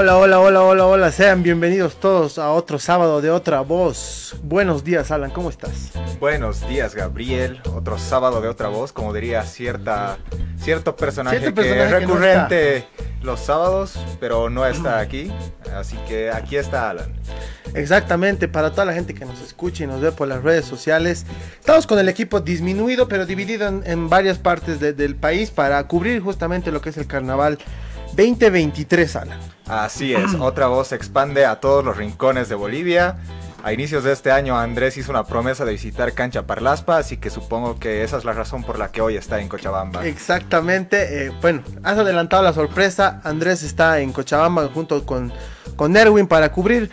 Hola, hola, hola, hola, hola, sean bienvenidos todos a otro sábado de otra voz. Buenos días, Alan, ¿cómo estás? Buenos días, Gabriel. Otro sábado de otra voz, como diría cierta, cierto personaje, Cierto personaje que que es no recurrente los sábados, pero no está aquí. Así que aquí está Alan. Exactamente, para toda la gente que nos escucha y nos ve por las redes sociales, estamos con el equipo disminuido, pero dividido en, en varias partes de- del país para cubrir justamente lo que es el carnaval 2023, Alan. Así es, otra voz se expande a todos los rincones de Bolivia. A inicios de este año Andrés hizo una promesa de visitar Cancha Parlaspa, así que supongo que esa es la razón por la que hoy está en Cochabamba. Exactamente, eh, bueno, has adelantado la sorpresa, Andrés está en Cochabamba junto con, con Erwin para cubrir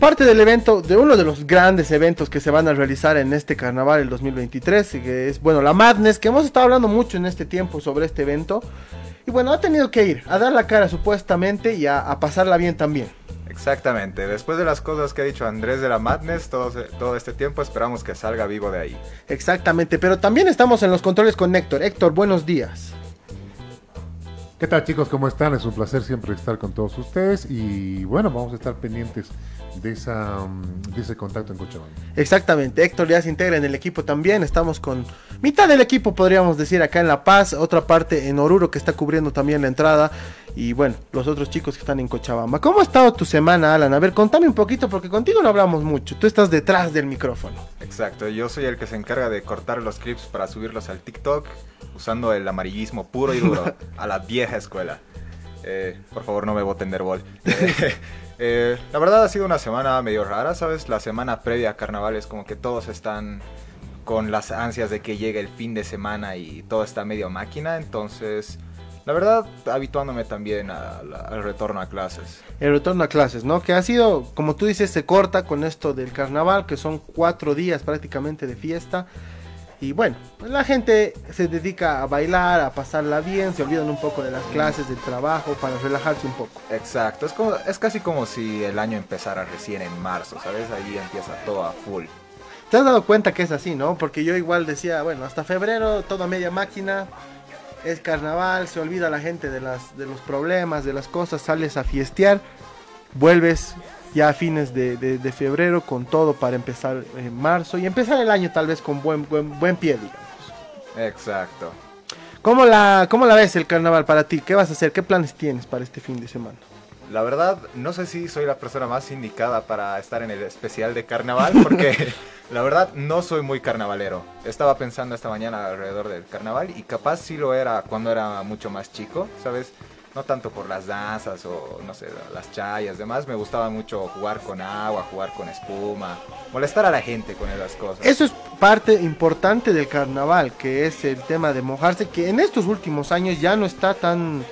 parte del evento, de uno de los grandes eventos que se van a realizar en este carnaval el 2023, y que es, bueno, la Madness, que hemos estado hablando mucho en este tiempo sobre este evento. Y bueno, ha tenido que ir a dar la cara supuestamente y a, a pasarla bien también. Exactamente, después de las cosas que ha dicho Andrés de la Madness todo, todo este tiempo, esperamos que salga vivo de ahí. Exactamente, pero también estamos en los controles con Héctor. Héctor, buenos días. ¿Qué tal chicos? ¿Cómo están? Es un placer siempre estar con todos ustedes y bueno, vamos a estar pendientes de, esa, mm, de ese contacto en Cochabamba. Exactamente, Héctor ya se integra en el equipo también. Estamos con mitad del equipo, podríamos decir, acá en La Paz, otra parte en Oruro que está cubriendo también la entrada. Y bueno, los otros chicos que están en Cochabamba. ¿Cómo ha estado tu semana, Alan? A ver, contame un poquito porque contigo no hablamos mucho. Tú estás detrás del micrófono. Exacto, yo soy el que se encarga de cortar los clips para subirlos al TikTok usando el amarillismo puro y duro a la vieja escuela. Eh, por favor, no me voten de. Eh, eh, la verdad ha sido una semana medio rara, ¿sabes? La semana previa a carnaval es como que todos están con las ansias de que llegue el fin de semana y todo está medio máquina, entonces... La verdad, habituándome también a la- al retorno a clases. El retorno a clases, ¿no? Que ha sido, como tú dices, se corta con esto del carnaval, que son cuatro días prácticamente de fiesta. Y bueno, pues la gente se dedica a bailar, a pasarla bien, se olvidan un poco de las clases, del trabajo, para relajarse un poco. Exacto, es, como, es casi como si el año empezara recién en marzo, ¿sabes? Ahí empieza todo a full. ¿Te has dado cuenta que es así, no? Porque yo igual decía, bueno, hasta febrero, toda media máquina, es carnaval, se olvida la gente de, las, de los problemas, de las cosas, sales a fiestear, vuelves ya a fines de, de- de febrero con todo para empezar en marzo y empezar el año tal vez con buen, buen, buen pie, digamos. Exacto. ¿Cómo la, ¿Cómo la ves el carnaval para ti? ¿Qué vas a hacer? ¿Qué planes tienes para este fin de semana? La verdad, no sé si soy la persona más indicada para estar en el especial de carnaval, porque la verdad no soy muy carnavalero. Estaba pensando esta mañana alrededor del carnaval y capaz sí lo era cuando era mucho más chico, ¿sabes? No tanto por las danzas o, no sé, las chayas, demás. Me gustaba mucho jugar con agua, jugar con espuma, molestar a la gente con esas cosas. Eso es parte importante del carnaval, que es el tema de mojarse, que en estos últimos años ya no está tan,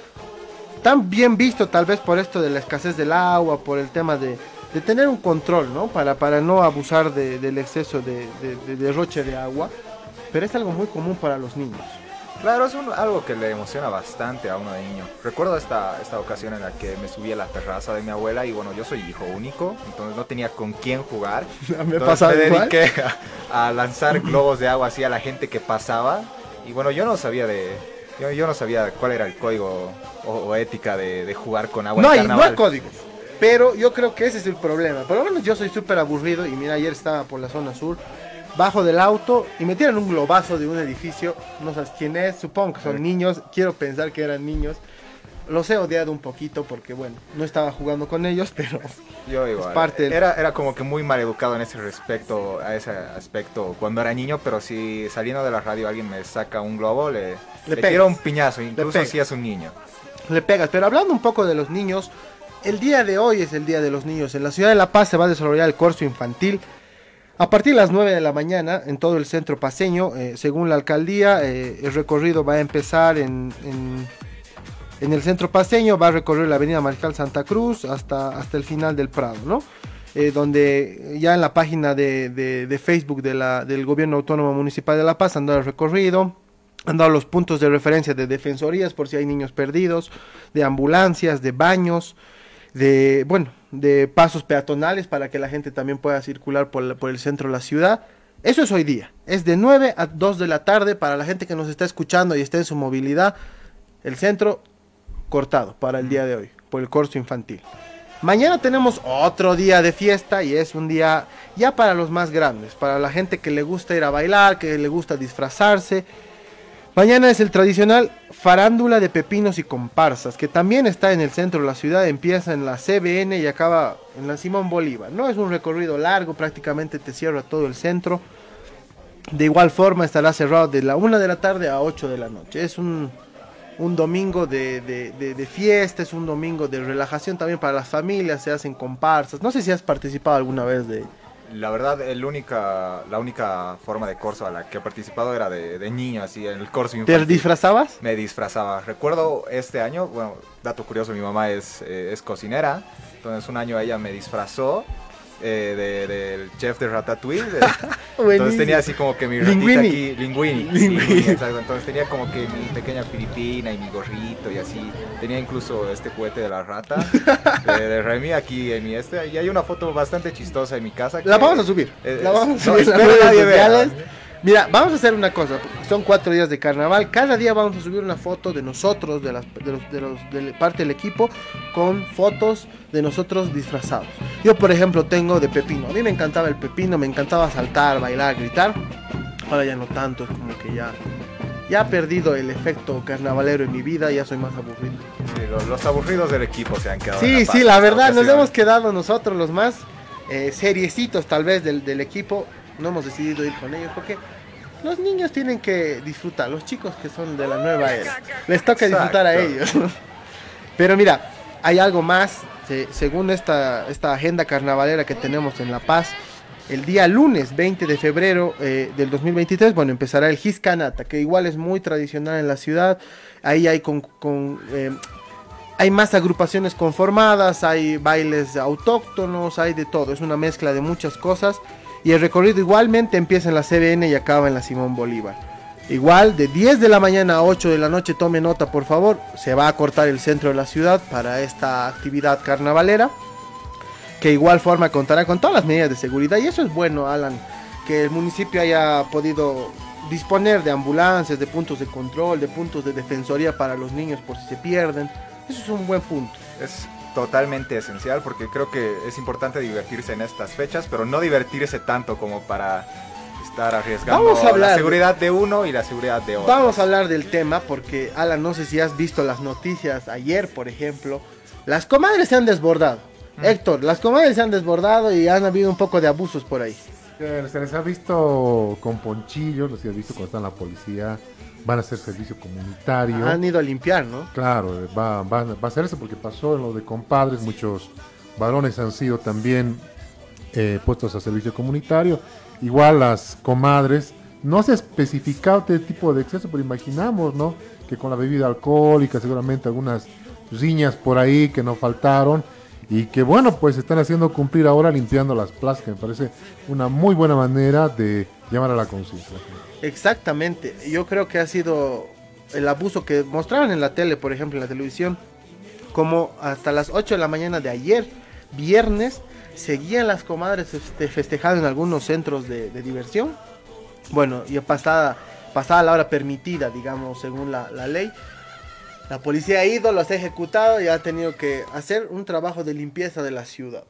tan bien visto, tal vez por esto de la escasez del agua, por el tema de, de tener un control, ¿no? Para, para no abusar de- del exceso de, de- de derroche de agua, pero es algo muy común para los niños. Claro, es un- algo que le emociona bastante a uno de niño. Recuerdo esta, esta ocasión en la que me subí a la terraza de mi abuela y bueno, yo soy hijo único, entonces no tenía con quién jugar. Me pasaba me dediqué a, a lanzar globos de agua así a la gente que pasaba y bueno, yo no sabía de... Yo, yo no sabía cuál era el código o, o ética de, de jugar con agua No en hay, no hay códigos. Pero yo creo que ese es el problema. Por lo menos yo soy súper aburrido y mira, ayer estaba por la zona sur, bajo del auto y me tiran un globazo de un edificio. No sabes quién es, supongo que son niños. Quiero pensar que eran niños. Los he odiado un poquito porque, bueno, no estaba jugando con ellos, pero Yo igual. Es parte del- Era, era como que muy mal educado en ese respecto, a ese aspecto cuando era niño, pero si saliendo de la radio alguien me saca un globo, le, le, pegas. tiro un piñazo, incluso pegas. si es un niño. le pegas. Pero hablando un poco de los niños, el día de hoy es el Día de los Niños. En la ciudad de La Paz se va a desarrollar el curso infantil. A partir de las 9 de la mañana en todo el centro paseño, eh, según la alcaldía, eh, el recorrido va a empezar en, en, el centro paseño, va a recorrer la avenida Mariscal Santa Cruz hasta, hasta el final del Prado, ¿no? Eh, donde ya en la página de, de- de Facebook de la, del Gobierno Autónomo Municipal de La Paz han dado el recorrido, han dado los puntos de referencia de defensorías por si hay niños perdidos, de ambulancias, de baños, de, bueno, de pasos peatonales para que la gente también pueda circular por, el centro de la ciudad. Eso es hoy día. Es de 9 a 2 de la tarde para la gente que nos está escuchando y está en su movilidad. El centro cortado para el día de hoy. por el corso infantil. Mañana tenemos otro día de fiesta y es un día ya para los más grandes, para la gente que le gusta ir a bailar, que le gusta disfrazarse. Mañana es el tradicional farándula de pepinos y comparsas, que también está en el centro de la ciudad, empieza en la CBN y acaba en la Simón Bolívar. No es un recorrido largo, prácticamente te cierra todo el centro. De igual forma estará cerrado de la 1 de la tarde a 8 de la noche. Es un, un domingo de, de, de, de, fiesta, es un domingo de relajación también para las familias, se hacen comparsas. No sé si has participado alguna vez de... La verdad, el única, la única forma de corso a la que he participado era de, de niño, así, en el corso infantil. ¿Te disfrazabas? Me disfrazaba. Recuerdo este año, bueno, dato curioso, mi mamá es, eh, es cocinera, entonces un año ella me disfrazó eh, de, del chef de Ratatouille. De, entonces tenía así como que mi ratita aquí, linguini. linguini exacto. Entonces tenía como que mi pequeña filipina y mi gorrito y así. Tenía incluso este juguete de la rata de, de Remy aquí en mi este. Y hay una foto bastante chistosa en mi casa. Que, la vamos a subir. Es, la vamos a subir. No, espero nadie vea. Mira, vamos a hacer una cosa. Son cuatro días de carnaval. Cada día vamos a subir una foto de nosotros, de, las, de, los, de, los, de parte del equipo, con fotos de nosotros disfrazados. Yo, por ejemplo, tengo de pepino. A mí me encantaba el pepino, me encantaba saltar, bailar, gritar. Ahora ya no tanto, es como que ya, ya ha perdido el efecto carnavalero en mi vida, ya soy más aburrido. Sí, los, los, aburridos del equipo se han quedado. Sí, sí, la verdad, nos hemos quedado nosotros los más eh, seriecitos tal vez del, del equipo no hemos decidido ir con ellos porque los niños tienen que disfrutar, los chicos que son de la nueva era, les toca Exacto. disfrutar a ellos. Pero mira, hay algo más, según esta, esta agenda carnavalera que tenemos en La Paz, el día lunes 20 de febrero eh, del 2023, bueno, empezará el Giscanata, que igual es muy tradicional en la ciudad, ahí hay con... con eh, hay más agrupaciones conformadas, hay bailes autóctonos, hay de todo, es una mezcla de muchas cosas y el recorrido igualmente empieza en la CBN y acaba en la Simón Bolívar. Igual de 10 de la mañana a 8 de la noche, tome nota por favor, se va a cortar el centro de la ciudad para esta actividad carnavalera, que igual forma contará con todas las medidas de seguridad y eso es bueno, Alan, que el municipio haya podido disponer de ambulancias, de puntos de control, de puntos de defensoría para los niños por si se pierden. Eso es un buen punto. Es totalmente esencial porque creo que es importante divertirse en estas fechas, pero no divertirse tanto como para estar arriesgando Vamos a hablar la seguridad de uno y la seguridad de otro. Vamos a hablar del tema porque, Alan, no sé si has visto las noticias ayer, por ejemplo. Las comadres se han desbordado. Mm. Héctor, las comadres se han desbordado y han habido un poco de abusos por ahí. Se les ha visto con ponchillos, los has visto cuando está la policía van a hacer servicio comunitario. Han ido a limpiar, ¿no? Claro, va, va, va a hacerse porque pasó en lo de compadres, muchos varones han sido también eh, puestos a servicio comunitario. Igual las comadres, no se ha especificado este tipo de exceso, pero imaginamos, ¿no? Que con la bebida alcohólica, seguramente algunas riñas por ahí que no faltaron y que bueno, pues están haciendo cumplir ahora limpiando las plazas, que me parece una muy buena manera de llamar a la conciencia. Exactamente, yo creo que ha sido el abuso que mostraban en la tele, por ejemplo, en la televisión, como hasta las 8 de la mañana de ayer, viernes, seguían las comadres festejando en algunos centros de, diversión. Bueno, ya pasada, pasada la hora permitida, digamos, según la, la ley. La policía ha ido, los ha ejecutado y ha tenido que hacer un trabajo de limpieza de la ciudad.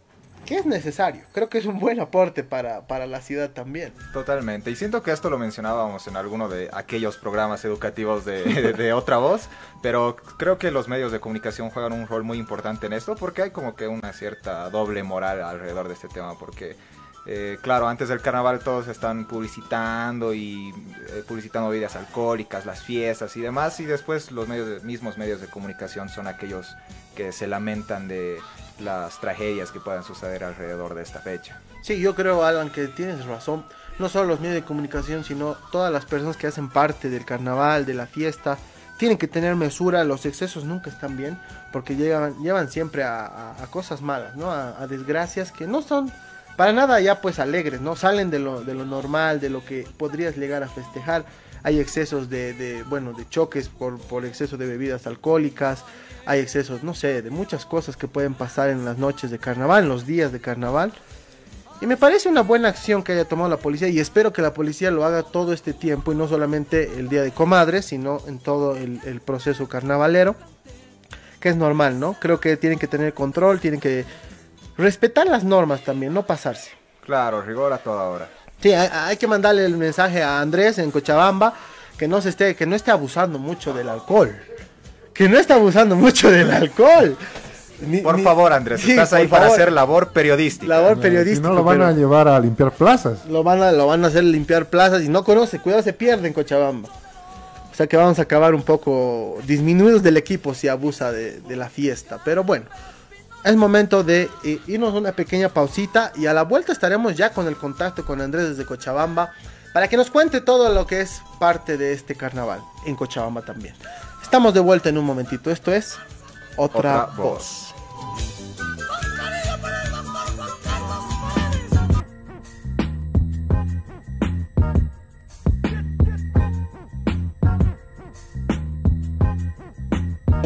Que es necesario, creo que es un buen aporte para, para la ciudad también. Totalmente, y siento que esto lo mencionábamos en alguno de aquellos programas educativos de, de, otra voz, pero creo que los medios de comunicación juegan un rol muy importante en esto porque hay como que una cierta doble moral alrededor de este tema, porque eh, claro, antes del carnaval todos están publicitando y eh, publicitando bebidas alcohólicas, las fiestas y demás, y después los medios de, mismos medios de comunicación son aquellos que se lamentan de las tragedias que puedan suceder alrededor de esta fecha. Sí, yo creo, Alan, que tienes razón. No solo los medios de comunicación, sino todas las personas que hacen parte del carnaval, de la fiesta, tienen que tener mesura. Los excesos nunca están bien, porque llevan, siempre a cosas malas, ¿no? A, a desgracias que no son para nada ya pues alegres, ¿no? Salen de lo, de lo normal, de lo que podrías llegar a festejar. Hay excesos de, de bueno, de choques por, por exceso de bebidas alcohólicas, hay excesos, no sé, de muchas cosas que pueden pasar en las noches de carnaval, en los días de carnaval. Y me parece una buena acción que haya tomado la policía y espero que la policía lo haga todo este tiempo y no solamente el día de comadres, sino en todo el, el proceso carnavalero que es normal, ¿no? Creo que tienen que tener control, tienen que respetar las normas también, no pasarse. Claro, rigor a toda hora. Sí, hay, hay que mandarle el mensaje a Andrés en Cochabamba que no se esté, que no esté abusando mucho del alcohol. Que no esté abusando mucho del alcohol. Ni- Por ni- favor, Andrés, Sí, estás ahí para favor. hacer labor periodística. labor Si periodística. no lo van a llevar a limpiar plazas. lo van a lo van a hacer limpiar plazas y no conoce, cuidado se pierde en Cochabamba. O sea que vamos a acabar un poco disminuidos del equipo si abusa de, de la fiesta. Pero bueno, es momento de eh, irnos una pequeña pausita y a la vuelta estaremos ya con el contacto con Andrés desde Cochabamba para que nos cuente todo lo que es parte de este carnaval en Cochabamba también. Estamos de vuelta en un momentito. Esto es Otra, Otra voz.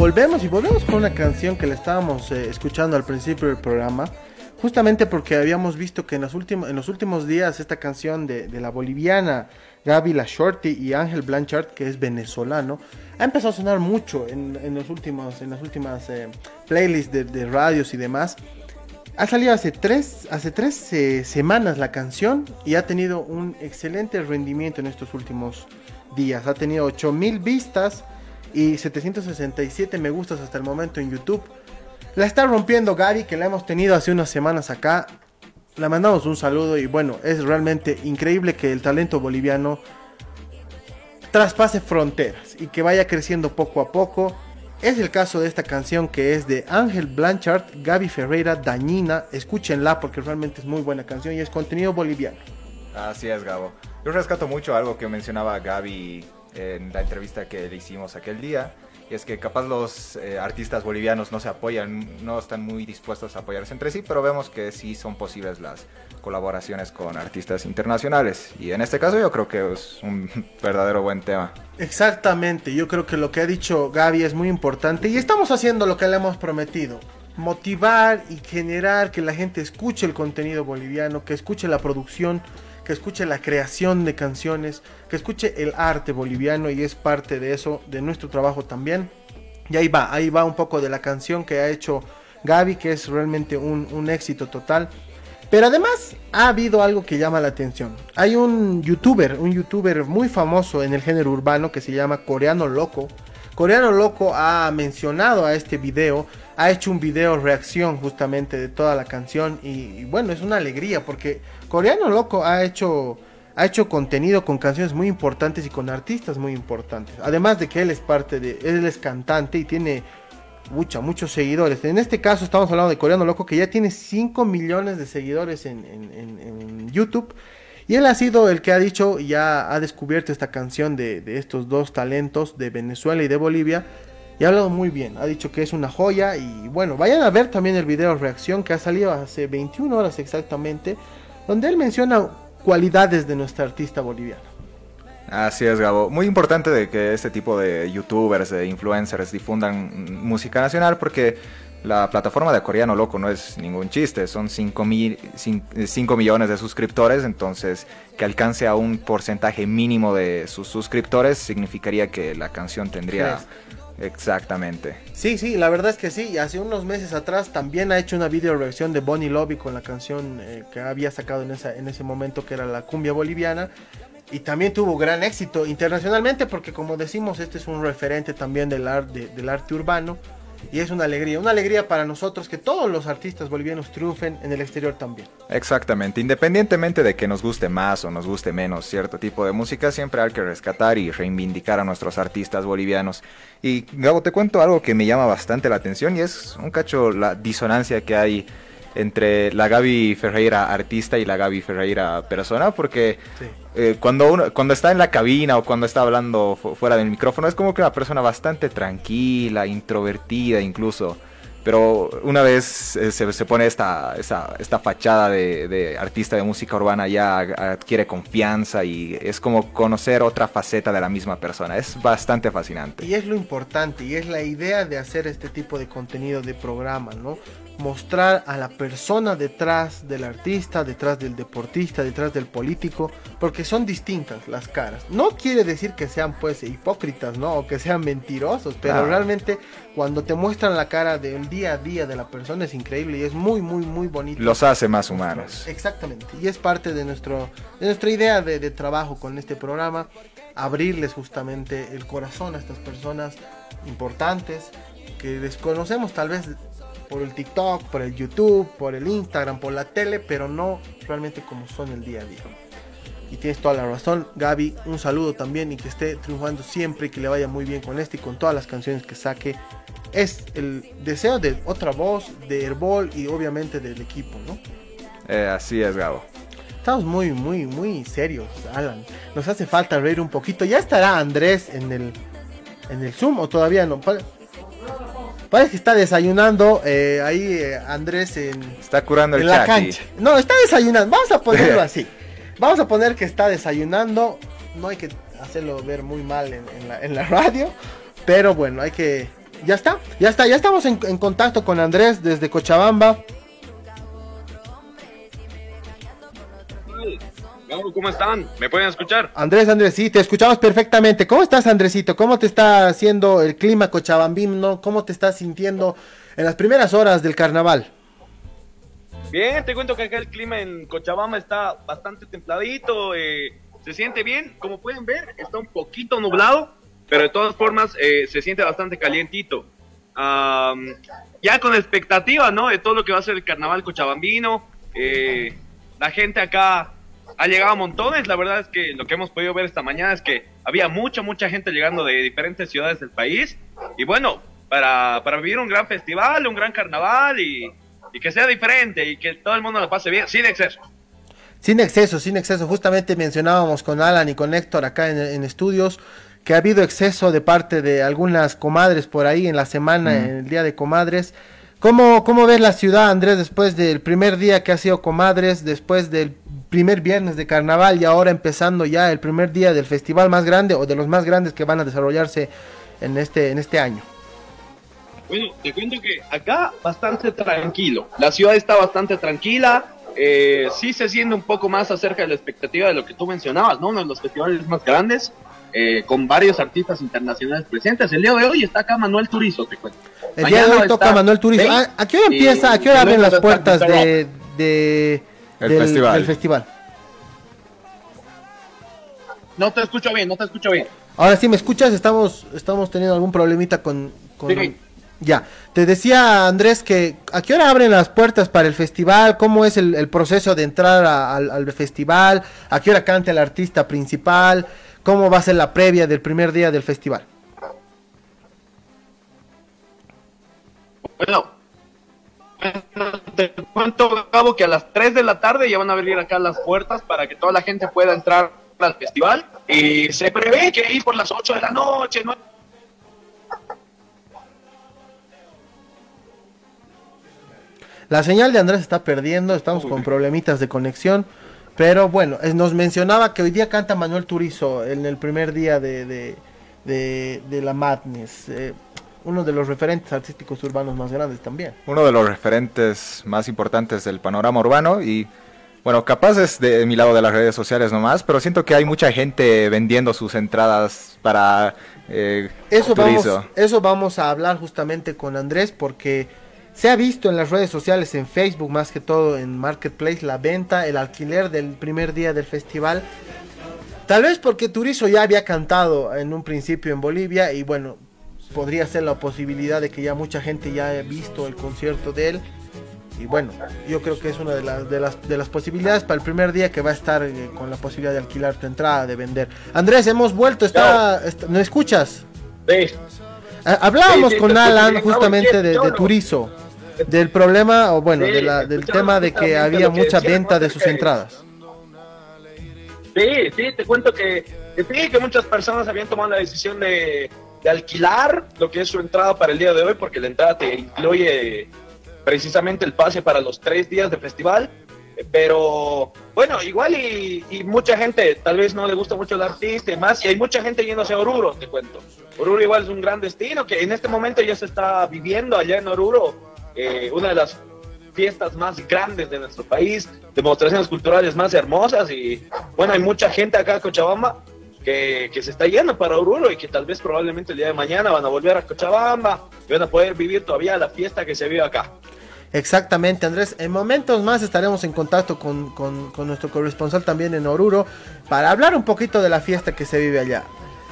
Volvemos y volvemos con una canción que le estábamos eh, escuchando al principio del programa, justamente porque habíamos visto que en, las últimos en los últimos días esta canción de, de la boliviana Gaby La Shorty y Ángel Blanchard, que es venezolano, ha empezado a sonar mucho en, en los últimos, en las últimas eh, playlists de, de radios y demás. Ha salido hace tres, hace tres eh, semanas la canción y ha tenido un excelente rendimiento en estos últimos días. Ha tenido 8000 vistas y 767 me gustas hasta el momento en YouTube. La está rompiendo Gaby, que la hemos tenido hace unas semanas acá. Le mandamos un saludo y bueno, es realmente increíble que el talento boliviano traspase fronteras y que vaya creciendo poco a poco. Es el caso de esta canción que es de Ángel Blanchard, Gaby Ferreira, Dañina. Escúchenla porque realmente es muy buena canción y es contenido boliviano. Así es, Gabo. Yo rescato mucho algo que mencionaba Gaby en la entrevista que le hicimos aquel día. Y es que capaz los eh, artistas bolivianos no se apoyan, no están muy dispuestos a apoyarse entre sí, pero vemos que sí son posibles las colaboraciones con artistas internacionales. Y en este caso yo creo que es un verdadero buen tema. Exactamente, yo creo que lo que ha dicho Gaby es muy importante y estamos haciendo lo que le hemos prometido. Motivar y generar que la gente escuche el contenido boliviano, que escuche la producción, que escuche la creación de canciones, que escuche el arte boliviano y es parte de eso, de nuestro trabajo también. Y ahí va, ahí va un poco de la canción que ha hecho Gaby, que es realmente un, un éxito total. Pero además ha habido algo que llama la atención. Hay un youtuber, un youtuber muy famoso en el género urbano que se llama Coreano Loco. Coreano Loco ha mencionado a este video, ha hecho un video reacción justamente de toda la canción y, y bueno, es una alegría porque Coreano Loco ha hecho ha hecho contenido con canciones muy importantes y con artistas muy importantes. Además de que él es parte de él es cantante y tiene mucha, muchos seguidores. En este caso estamos hablando de Coreano Loco que ya tiene 5 millones de seguidores en, en- YouTube. Y él ha sido el que ha dicho, ya ha descubierto esta canción de, de estos dos talentos de Venezuela y de Bolivia. Y ha hablado muy bien, ha dicho que es una joya. Y bueno, vayan a ver también el video reacción que ha salido hace 21 horas exactamente. Donde él menciona cualidades de nuestra artista boliviana. Así es, Gabo. Muy importante de que este tipo de youtubers, de influencers difundan música nacional porque la plataforma de Coreano Loco no es ningún chiste, son 5 millones de suscriptores, entonces que alcance a un porcentaje mínimo de sus suscriptores significaría que la canción tendría... Exactamente. Sí, sí, la verdad es que sí. Hace unos meses atrás también ha hecho una video reacción de Bonnie Lobby con la canción eh, que había sacado en, ese momento que era la cumbia boliviana. Y también tuvo gran éxito internacionalmente porque como decimos, este es un referente también del arte urbano. Y es una alegría, una alegría para nosotros que todos los artistas bolivianos triunfen en el exterior también. Exactamente, independientemente de que nos guste más o nos guste menos cierto tipo de música, siempre hay que rescatar y reivindicar a nuestros artistas bolivianos. Y Gabo, te cuento algo que me llama bastante la atención y es un cacho la disonancia que hay entre la Gaby Ferreira artista y la Gaby Ferreira persona, porque Sí. eh, cuando uno cuando está en la cabina o cuando está hablando fu- fuera del micrófono es como que una persona bastante tranquila, introvertida incluso. Pero una vez eh, se, se pone esta, esta, esta fachada de, de artista de música urbana ya adquiere confianza y es como conocer otra faceta de la misma persona. Es bastante fascinante. Y es lo importante, y es la idea de hacer este tipo de contenido de programa, ¿no? Mostrar a la persona detrás del artista, detrás del deportista, detrás del político, porque son distintas las caras. No quiere decir que sean pues hipócritas, ¿no? O que sean mentirosos, pero Claro. realmente cuando te muestran la cara del día a día de la persona es increíble y es muy, muy, muy bonito. Los hace más humanos. Exactamente, y es parte de, nuestro, de nuestra idea de, de trabajo con este programa, abrirles justamente el corazón a estas personas importantes que desconocemos tal vez por el TikTok, por el YouTube, por el Instagram, por la tele, pero no realmente como son el día a día. Y tienes toda la razón, Gaby, un saludo también y que esté triunfando siempre y que le vaya muy bien con este y con todas las canciones que saque. Es el deseo de otra voz, de Herbol y obviamente del equipo, ¿no? Eh, así es, Gabo. Estamos muy, muy, muy serios, Alan. Nos hace falta reír un poquito. ¿Ya estará Andrés en el, en el Zoom o todavía no? Pare- Parece que está desayunando eh, ahí eh, Andrés en, Está curando el la chat. cancha. No, está desayunando. Vamos a ponerlo así. Vamos a poner que está desayunando. No hay que hacerlo ver muy mal en, en la, en la radio. Pero bueno, hay que... Ya está, ya está. Ya estamos en, en contacto con Andrés desde Cochabamba. ¿Cómo están? ¿Me pueden escuchar? Andrés, Andrés, sí, te escuchamos perfectamente. ¿Cómo estás, Andresito? ¿Cómo te está haciendo el clima cochabambino? ¿Cómo te estás sintiendo en las primeras horas del carnaval? Bien, te cuento que acá el clima en Cochabamba está bastante templadito, eh, se siente bien, como pueden ver, está un poquito nublado, pero de todas formas eh, se siente bastante calientito. Ya con expectativa, ¿no? De todo lo que va a ser el carnaval cochabambino, eh, la gente acá ha llegado a montones, la verdad es que lo que hemos podido ver esta mañana es que había mucha, mucha gente llegando de diferentes ciudades del país, y bueno, para, para vivir un gran festival, un gran carnaval y y que sea diferente y que todo el mundo lo pase bien, sin exceso. Sin exceso, sin exceso. Justamente mencionábamos con Alan y con Héctor acá en, en estudios que ha habido exceso de parte de algunas comadres por ahí en la semana, en el día de comadres. ¿Cómo, ¿Cómo ves la ciudad, Andrés, después del primer día que ha sido comadres, después del primer viernes de carnaval y ahora empezando ya el primer día del festival más grande o de los más grandes que van a desarrollarse en este, en este año? Bueno, te cuento que acá bastante tranquilo. La ciudad está bastante tranquila. Eh, sí se siente un poco más acerca de la expectativa de lo que tú mencionabas, ¿no? Uno de los festivales más grandes, eh, con varios artistas internacionales presentes. El día de hoy está acá Manuel Turizo, te cuento. El día de Mañana hoy toca Manuel Turizo. Faye ¿A, a qué hora empieza? ¿A qué hora abren las puertas de- El del, festival. del festival? No te escucho bien, no te escucho bien. Ahora sí me escuchas, estamos, estamos teniendo algún problemita con, con- Sí. Ya, te decía Andrés que a qué hora abren las puertas para el festival, cómo es el, el proceso de entrar a- al, al festival, a qué hora canta el artista principal, cómo va a ser la previa del primer día del festival. Bueno, te cuento, Gabo, que a las 3 de la tarde ya van a abrir acá las puertas para que toda la gente pueda entrar al festival. Y se prevé que ahí por las 8 de la noche, ¿no? La señal de Andrés está perdiendo, estamos con problemitas de conexión, pero bueno, es- nos mencionaba que hoy día canta Manuel Turizo en el primer día de, de, de- de la Madness, eh, uno de los referentes artísticos urbanos más grandes también. Uno de los referentes más importantes del panorama urbano y bueno, capaz es de mi lado de las redes sociales nomás, pero siento que hay mucha gente vendiendo sus entradas para eh, Eso vamos, eso vamos a hablar justamente con Andrés porque se ha visto en las redes sociales, en Facebook más que todo, en Marketplace, la venta, el alquiler del primer día del festival. Tal vez porque Turizo ya había cantado en un principio en Bolivia y bueno, podría ser la posibilidad de que ya mucha gente ya haya visto el concierto de él. Y bueno, yo creo que es una de las, de las, de las posibilidades para el primer día que va a estar eh, con la posibilidad de alquilar tu entrada, de vender. Andrés, hemos vuelto, está, está- ¿no escuchas? Sí. Ah, Hablábamos Sí, sí, con Alan justamente de, de. Turizo, del problema, o bueno, Sí, de la- del tema de que había que mucha venta de sus entradas. Sí, sí, te cuento que, que sí, que muchas personas habían tomado la decisión de, de alquilar lo que es su entrada para el día de hoy, porque la entrada te incluye precisamente el pase para los tres días de festival. Pero bueno, igual y, mucha gente tal vez no le gusta mucho el artista y más, y hay mucha gente yéndose a Oruro, te cuento. Oruro igual es un gran destino que en este momento ya se está viviendo allá en Oruro, eh, una de las fiestas más grandes de nuestro país, demostraciones culturales más hermosas y bueno, hay mucha gente acá en Cochabamba que, se está yendo para Oruro y que tal vez probablemente el día de mañana van a volver a Cochabamba y van a poder vivir todavía la fiesta que se vive acá. Exactamente, Andrés. En momentos más estaremos en contacto con, con, con, nuestro corresponsal también en Oruro para hablar un poquito de la fiesta que se vive allá.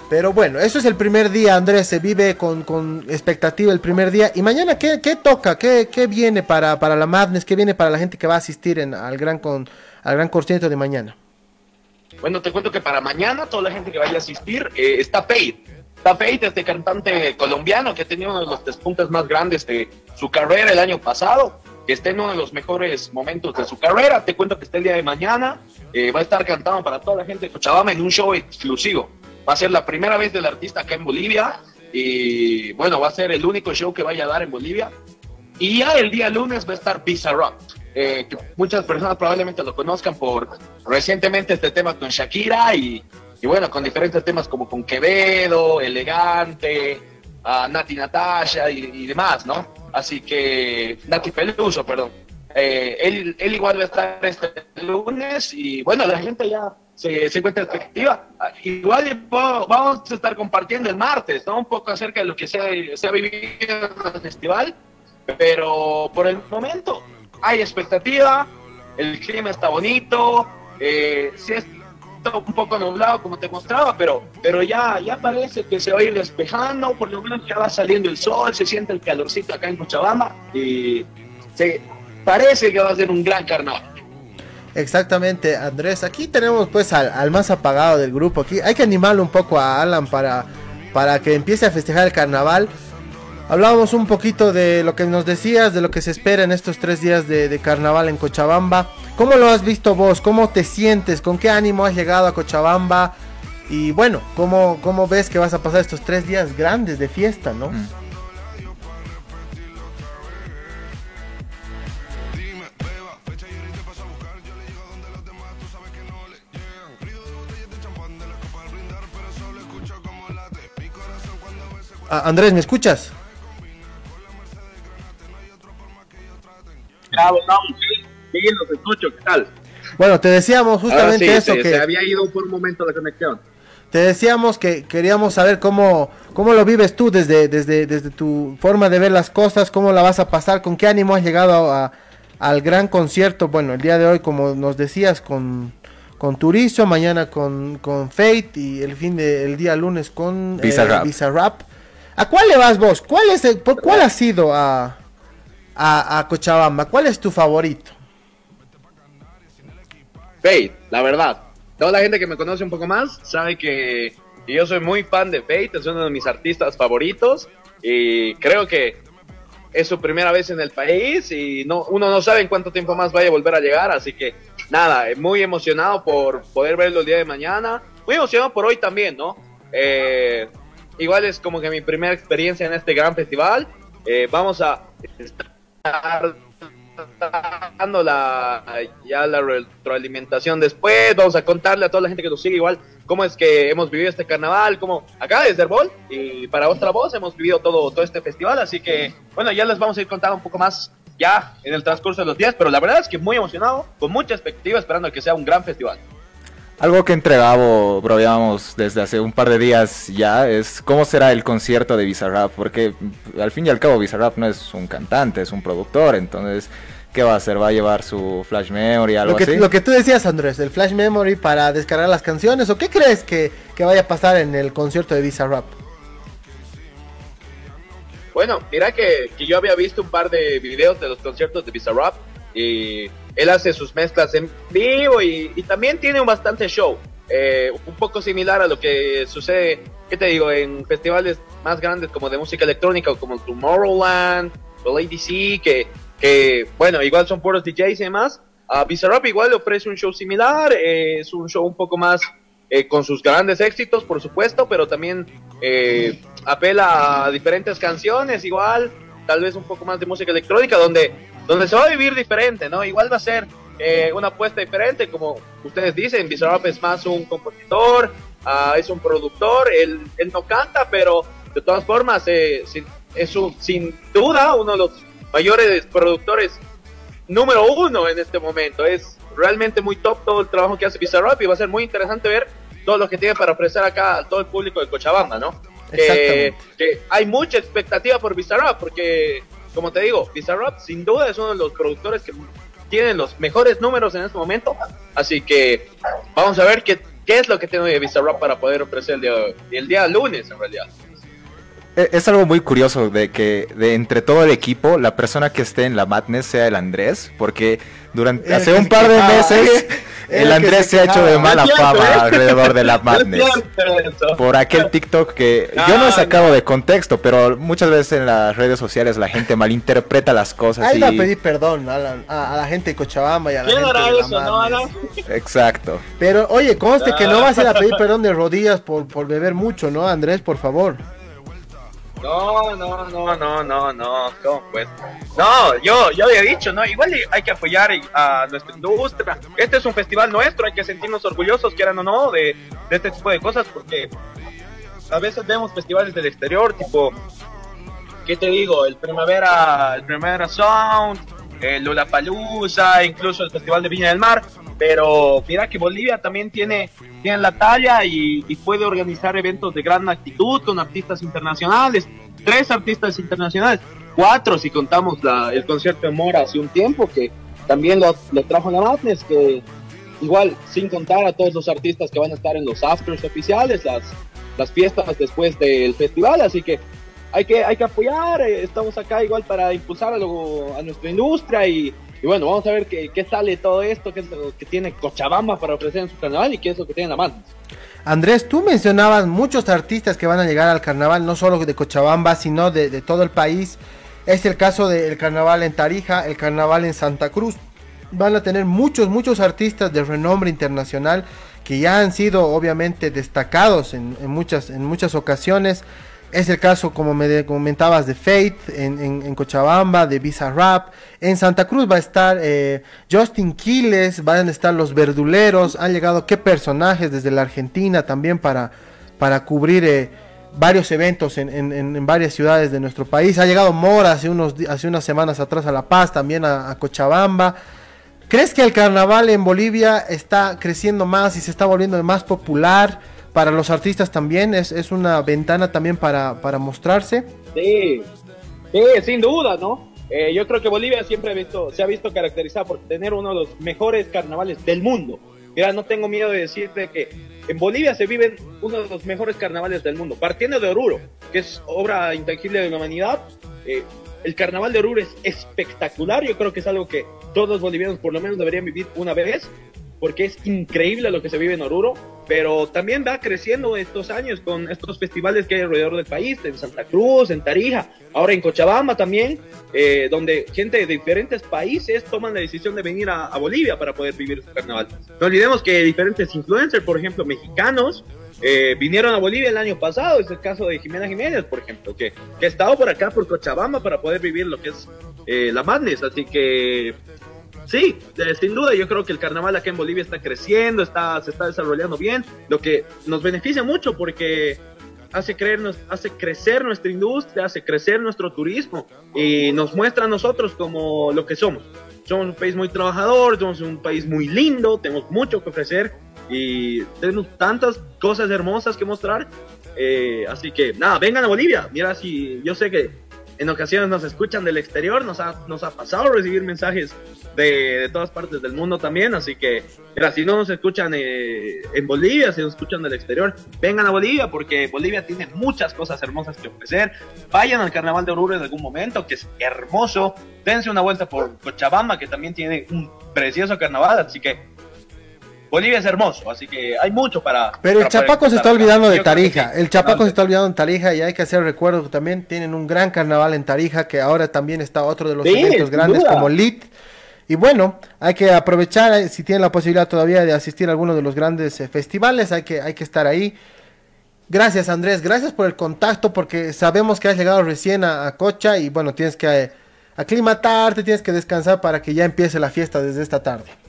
Pero bueno, eso es el primer día, Andrés. Se vive con, con expectativa el primer día. ¿Y mañana qué, qué toca? ¿Qué, ¿Qué, viene para, para la Madness? ¿Qué viene para la gente que va a asistir en, al gran con, al gran concierto de mañana? Bueno, te cuento que para mañana toda la gente que vaya a asistir eh, está Fate. Está Fate, este cantante colombiano que ha tenido uno de los despuntes más grandes de su carrera el año pasado, que está en uno de los mejores momentos de su carrera. Te cuento que está el día de mañana. Eh, va a estar cantando para toda la gente de Cochabamba en un show exclusivo. Va a ser la primera vez del artista acá en Bolivia. Y bueno, va a ser el único show que vaya a dar en Bolivia. Y ya el día lunes va a estar Bizarrap. Eh, muchas personas probablemente lo conozcan por recientemente este tema con Shakira y, bueno, con diferentes temas como con Quevedo, Elegante, Nati Natasha y, demás, ¿no? Así que, Nati Peluso, perdón. Eh, él, igual va a estar este lunes y bueno, la gente ya se, encuentra expectativa. Igual vamos a estar compartiendo el martes, ¿no? Un poco acerca de lo que se ha vivido en el festival, pero por el momento hay expectativa, el clima está bonito, eh, sí está un poco nublado como te mostraba, pero, pero ya, ya parece que se va a ir despejando, por lo menos ya va saliendo el sol, se siente el calorcito acá en Cochabamba y se, parece que va a ser un gran carnaval. Exactamente, Andrés. Aquí tenemos pues al, al, más apagado del grupo. Aquí hay que animarlo un poco a Alan para, para que empiece a festejar el carnaval. Hablábamos un poquito de lo que nos decías, de lo que se espera en estos tres días de, de, carnaval en Cochabamba. ¿Cómo lo has visto vos? ¿Cómo te sientes? ¿Con qué ánimo has llegado a Cochabamba? Y bueno, ¿cómo, cómo ves que vas a pasar estos tres días grandes de fiesta, no? Mm. Andrés, ¿me escuchas? Bravo, sí, sí, los escucho, ¿qué tal? Bueno, te decíamos justamente sí, eso se, que se había ido por un momento la conexión. te decíamos que queríamos saber cómo, cómo lo vives tú desde, desde, desde tu forma de ver las cosas, cómo la vas a pasar, con qué ánimo has llegado a, al gran concierto, bueno, el día de hoy, como nos decías, con, con Turizo, mañana con, con Fate y el fin de el día lunes con Bizarrap. Eh, Bizarrap. ¿A cuál le vas vos? ¿Cuál es el, por cuál has ido a, a, a Cochabamba? ¿Cuál es tu favorito? Fate, la verdad. Toda la gente que me conoce un poco más sabe que, yo soy muy fan de Fate, es uno de mis artistas favoritos y creo que es su primera vez en el país y no, uno no sabe en cuánto tiempo más vaya a volver a llegar, así que nada, muy emocionado por poder verlo el día de mañana, muy emocionado por hoy también, ¿no? Eh, igual es como que mi primera experiencia en este gran festival, eh, vamos a estar dando la, ya la retroalimentación después, vamos a contarle a toda la gente que nos sigue igual cómo es que hemos vivido este carnaval, cómo acá desde Herbol y para otra voz hemos vivido todo, todo este festival, así que bueno, ya les vamos a ir contando un poco más ya en el transcurso de los días, pero la verdad es que muy emocionado, con mucha expectativa, esperando que sea un gran festival. Algo que entre Gabo bromeamos desde hace un par de días ya es cómo será el concierto de Bizarrap, porque al fin y al cabo Bizarrap no es un cantante, es un productor, entonces ¿qué va a hacer? ¿Va a llevar su flash memory algo Lo que, así? lo que tú decías, Andrés, el flash memory para descargar las canciones, ¿o qué crees que, que vaya a pasar en el concierto de Bizarrap? Bueno, mira que, que yo había visto un par de videos de los conciertos de Bizarrap y él hace sus mezclas en vivo y, y también tiene un bastante show. Eh, un poco similar a lo que sucede, ¿qué te digo? En festivales más grandes como de música electrónica como Tomorrowland o Lady C, que, que bueno, igual son puros DJs y demás. A Bizarrap igual le ofrece un show similar, eh, es un show un poco más eh, con sus grandes éxitos, por supuesto, pero también eh, apela a diferentes canciones, igual, tal vez un poco más de música electrónica, donde, donde se va a vivir diferente, ¿no? Igual va a ser eh, una apuesta diferente, como ustedes dicen, Bizarrap es más un compositor, uh, es un productor, él, él, no canta, pero de todas formas eh, sin, es un, sin duda uno de los mayores productores número uno en este momento. Es realmente muy top todo el trabajo que hace Bizarrap y va a ser muy interesante ver todo lo que tiene para ofrecer acá a todo el público de Cochabamba, ¿no? Que, que hay mucha expectativa por Bizarrap porque, como te digo, Bizarrap sin duda es uno de los productores que tienen los mejores números en este momento. Así que vamos a ver qué, qué es lo que tiene Bizarrap para poder ofrecer el día, el día lunes, en realidad. Eh, es algo muy curioso de que de entre todo el equipo, la persona que esté en la Madness sea el Andrés, porque durante hace un par de meses el Andrés se, ha hecho de mala fama ¿eh? alrededor de la Madness. por aquel TikTok que yo no he sacado de contexto, pero muchas veces en las redes sociales la gente malinterpreta las cosas. Ahí y... a pedir perdón a la, gente de Cochabamba y a la gente de la eso, Exacto. Pero oye, conste que no vas a ir a pedir perdón de rodillas por, por beber mucho, ¿no, Andrés? Por favor. No, no, no, no, no, no, ¿cómo pues? No, yo, yo había dicho, ¿no? Igual hay que apoyar a nuestra industria. Este es un festival nuestro, hay que sentirnos orgullosos, quieran o no, de, de este tipo de cosas, porque a veces vemos festivales del exterior, tipo, ¿qué te digo? El Primavera, el Primavera Sound, el Palusa, incluso el Festival de Viña del Mar, pero mira que Bolivia también tiene, tiene la talla y, puede organizar eventos de gran actitud con artistas internacionales, tres artistas internacionales, cuatro si contamos el concierto de Mora hace un tiempo, que también lo, trajo la Madness, que igual sin contar a todos los artistas que van a estar en los afters oficiales, las, las fiestas después del festival, así que hay que, hay que apoyar, eh, estamos acá igual para impulsar a, a nuestra industria y y bueno, vamos a ver qué, qué sale todo esto, qué es lo que tiene Cochabamba para ofrecer en su carnaval y qué es lo que tiene la mano. Andrés, tú mencionabas muchos artistas que van a llegar al carnaval, no solo de Cochabamba, sino de, todo el país. Es el caso del carnaval en Tarija, el carnaval en Santa Cruz. Van a tener muchos, muchos artistas de renombre internacional que ya han sido obviamente destacados en, en muchas, en muchas ocasiones. Es el caso, como me comentabas, de Fate en, Cochabamba, de Visa Rap. En Santa Cruz va a estar eh, Justin Quiles, van a estar los verduleros. Han llegado qué personajes desde la Argentina también para, para cubrir eh, varios eventos en, varias ciudades de nuestro país. Ha llegado Mora hace, unos, hace unas semanas atrás a La Paz, también a, a Cochabamba. ¿Crees que el carnaval en Bolivia está creciendo más y se está volviendo más popular? Para los artistas también es, es una ventana también para, para mostrarse. Sí, sí, sin duda, ¿no? Eh, yo creo que Bolivia siempre ha visto, se ha visto caracterizada por tener uno de los mejores carnavales del mundo. Mira, no tengo miedo de decirte que en Bolivia se viven uno de los mejores carnavales del mundo. Partiendo de Oruro, que es obra intangible de la humanidad, eh, el carnaval de Oruro es espectacular. Yo creo que es algo que todos los bolivianos por lo menos deberían vivir una vez porque es increíble lo que se vive en Oruro, pero también va creciendo estos años con estos festivales que hay alrededor del país, en Santa Cruz, en Tarija, ahora en Cochabamba también, eh, donde gente de diferentes países toman la decisión de venir a, Bolivia para poder vivir este carnaval. No olvidemos que diferentes influencers, por ejemplo, mexicanos, eh, vinieron a Bolivia el año pasado, es el caso de Jimena Jiménez, por ejemplo, que, que ha estado por acá, por Cochabamba, para poder vivir lo que es eh, la Madness, así que Sí, sin duda yo creo que el carnaval acá en Bolivia está creciendo, está, se está desarrollando bien, lo que nos beneficia mucho porque hace, creernos, hace crecer nuestra industria, hace crecer nuestro turismo y nos muestra a nosotros como lo que somos. Somos un país muy trabajador, somos un país muy lindo, tenemos mucho que ofrecer y tenemos tantas cosas hermosas que mostrar. Eh, así que nada, vengan a Bolivia. Mira, si yo sé que en ocasiones nos escuchan del exterior, nos ha, nos ha pasado recibir mensajes de, todas partes del mundo también, así que si no nos escuchan eh, en Bolivia, si nos escuchan del exterior, vengan a Bolivia porque Bolivia tiene muchas cosas hermosas que ofrecer. Vayan al Carnaval de Oruro en algún momento, que es hermoso. Dense una vuelta por Cochabamba, que también tiene un precioso carnaval, así que Bolivia es hermoso, así que hay mucho para. Pero el Chapaco se está olvidando de Tarija. El Chapaco se está olvidando en Tarija y hay que hacer recuerdo que también tienen un gran carnaval en Tarija, que ahora también está otro de los eventos grandes como LIT. Y bueno, hay que aprovechar, eh, si tienen la posibilidad todavía de asistir a alguno de los grandes eh, festivales, hay que, hay que estar ahí. Gracias Andrés, gracias por el contacto, porque sabemos que has llegado recién a, Cocha y bueno, tienes que eh, aclimatarte, tienes que descansar para que ya empiece la fiesta desde esta tarde.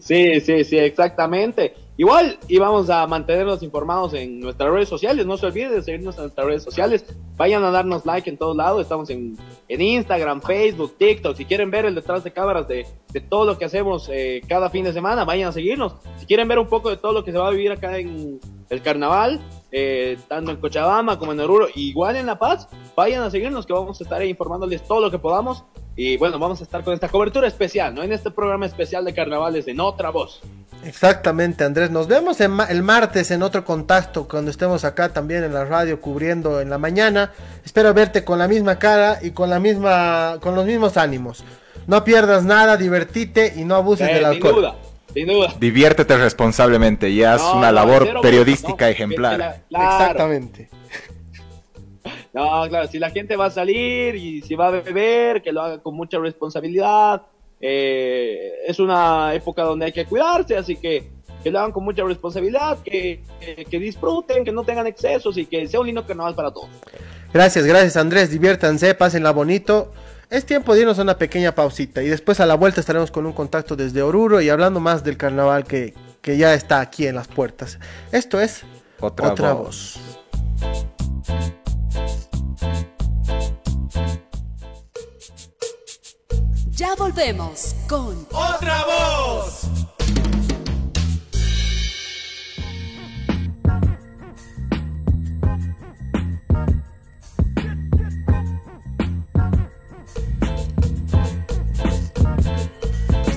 Sí, sí, sí, exactamente. Igual, y vamos a mantenernos informados en nuestras redes sociales. No se olviden de seguirnos en nuestras redes sociales. Vayan a darnos like en todos lados. Estamos en, en Instagram, Facebook, TikTok. Si quieren ver el detrás de cámaras de, de todo lo que hacemos eh, cada fin de semana, vayan a seguirnos. Si quieren ver un poco de todo lo que se va a vivir acá en el carnaval, eh, tanto en Cochabamba como en Oruro, igual en La Paz, vayan a seguirnos que vamos a estar ahí informándoles todo lo que podamos. Y bueno, vamos a estar con esta cobertura especial, ¿no? En este programa especial de carnavales en otra voz. Exactamente, Andrés. Nos vemos en ma- el martes en otro contacto cuando estemos acá también en la radio cubriendo en la mañana. Espero verte con la misma cara y con la misma con los mismos ánimos. No pierdas nada, divertite y no abuses Eh, del sin alcohol. duda, sin duda. Diviértete responsablemente y haz No, una labor periodística ejemplar. La- claro. Exactamente. No, claro, si la gente va a salir y si va a beber, que lo haga con mucha responsabilidad. Eh, es una época donde hay que cuidarse, así que que lo hagan con mucha responsabilidad, que, que, que disfruten, que no tengan excesos y que sea un lindo carnaval para todos. Gracias, gracias Andrés. Diviértanse, pásenla bonito. Es tiempo de irnos a una pequeña pausita y después a la vuelta estaremos con un contacto desde Oruro y hablando más del carnaval que, que ya está aquí en las puertas. Esto es Otra, Otra voz. Voz. Ya volvemos con ¡Otra voz!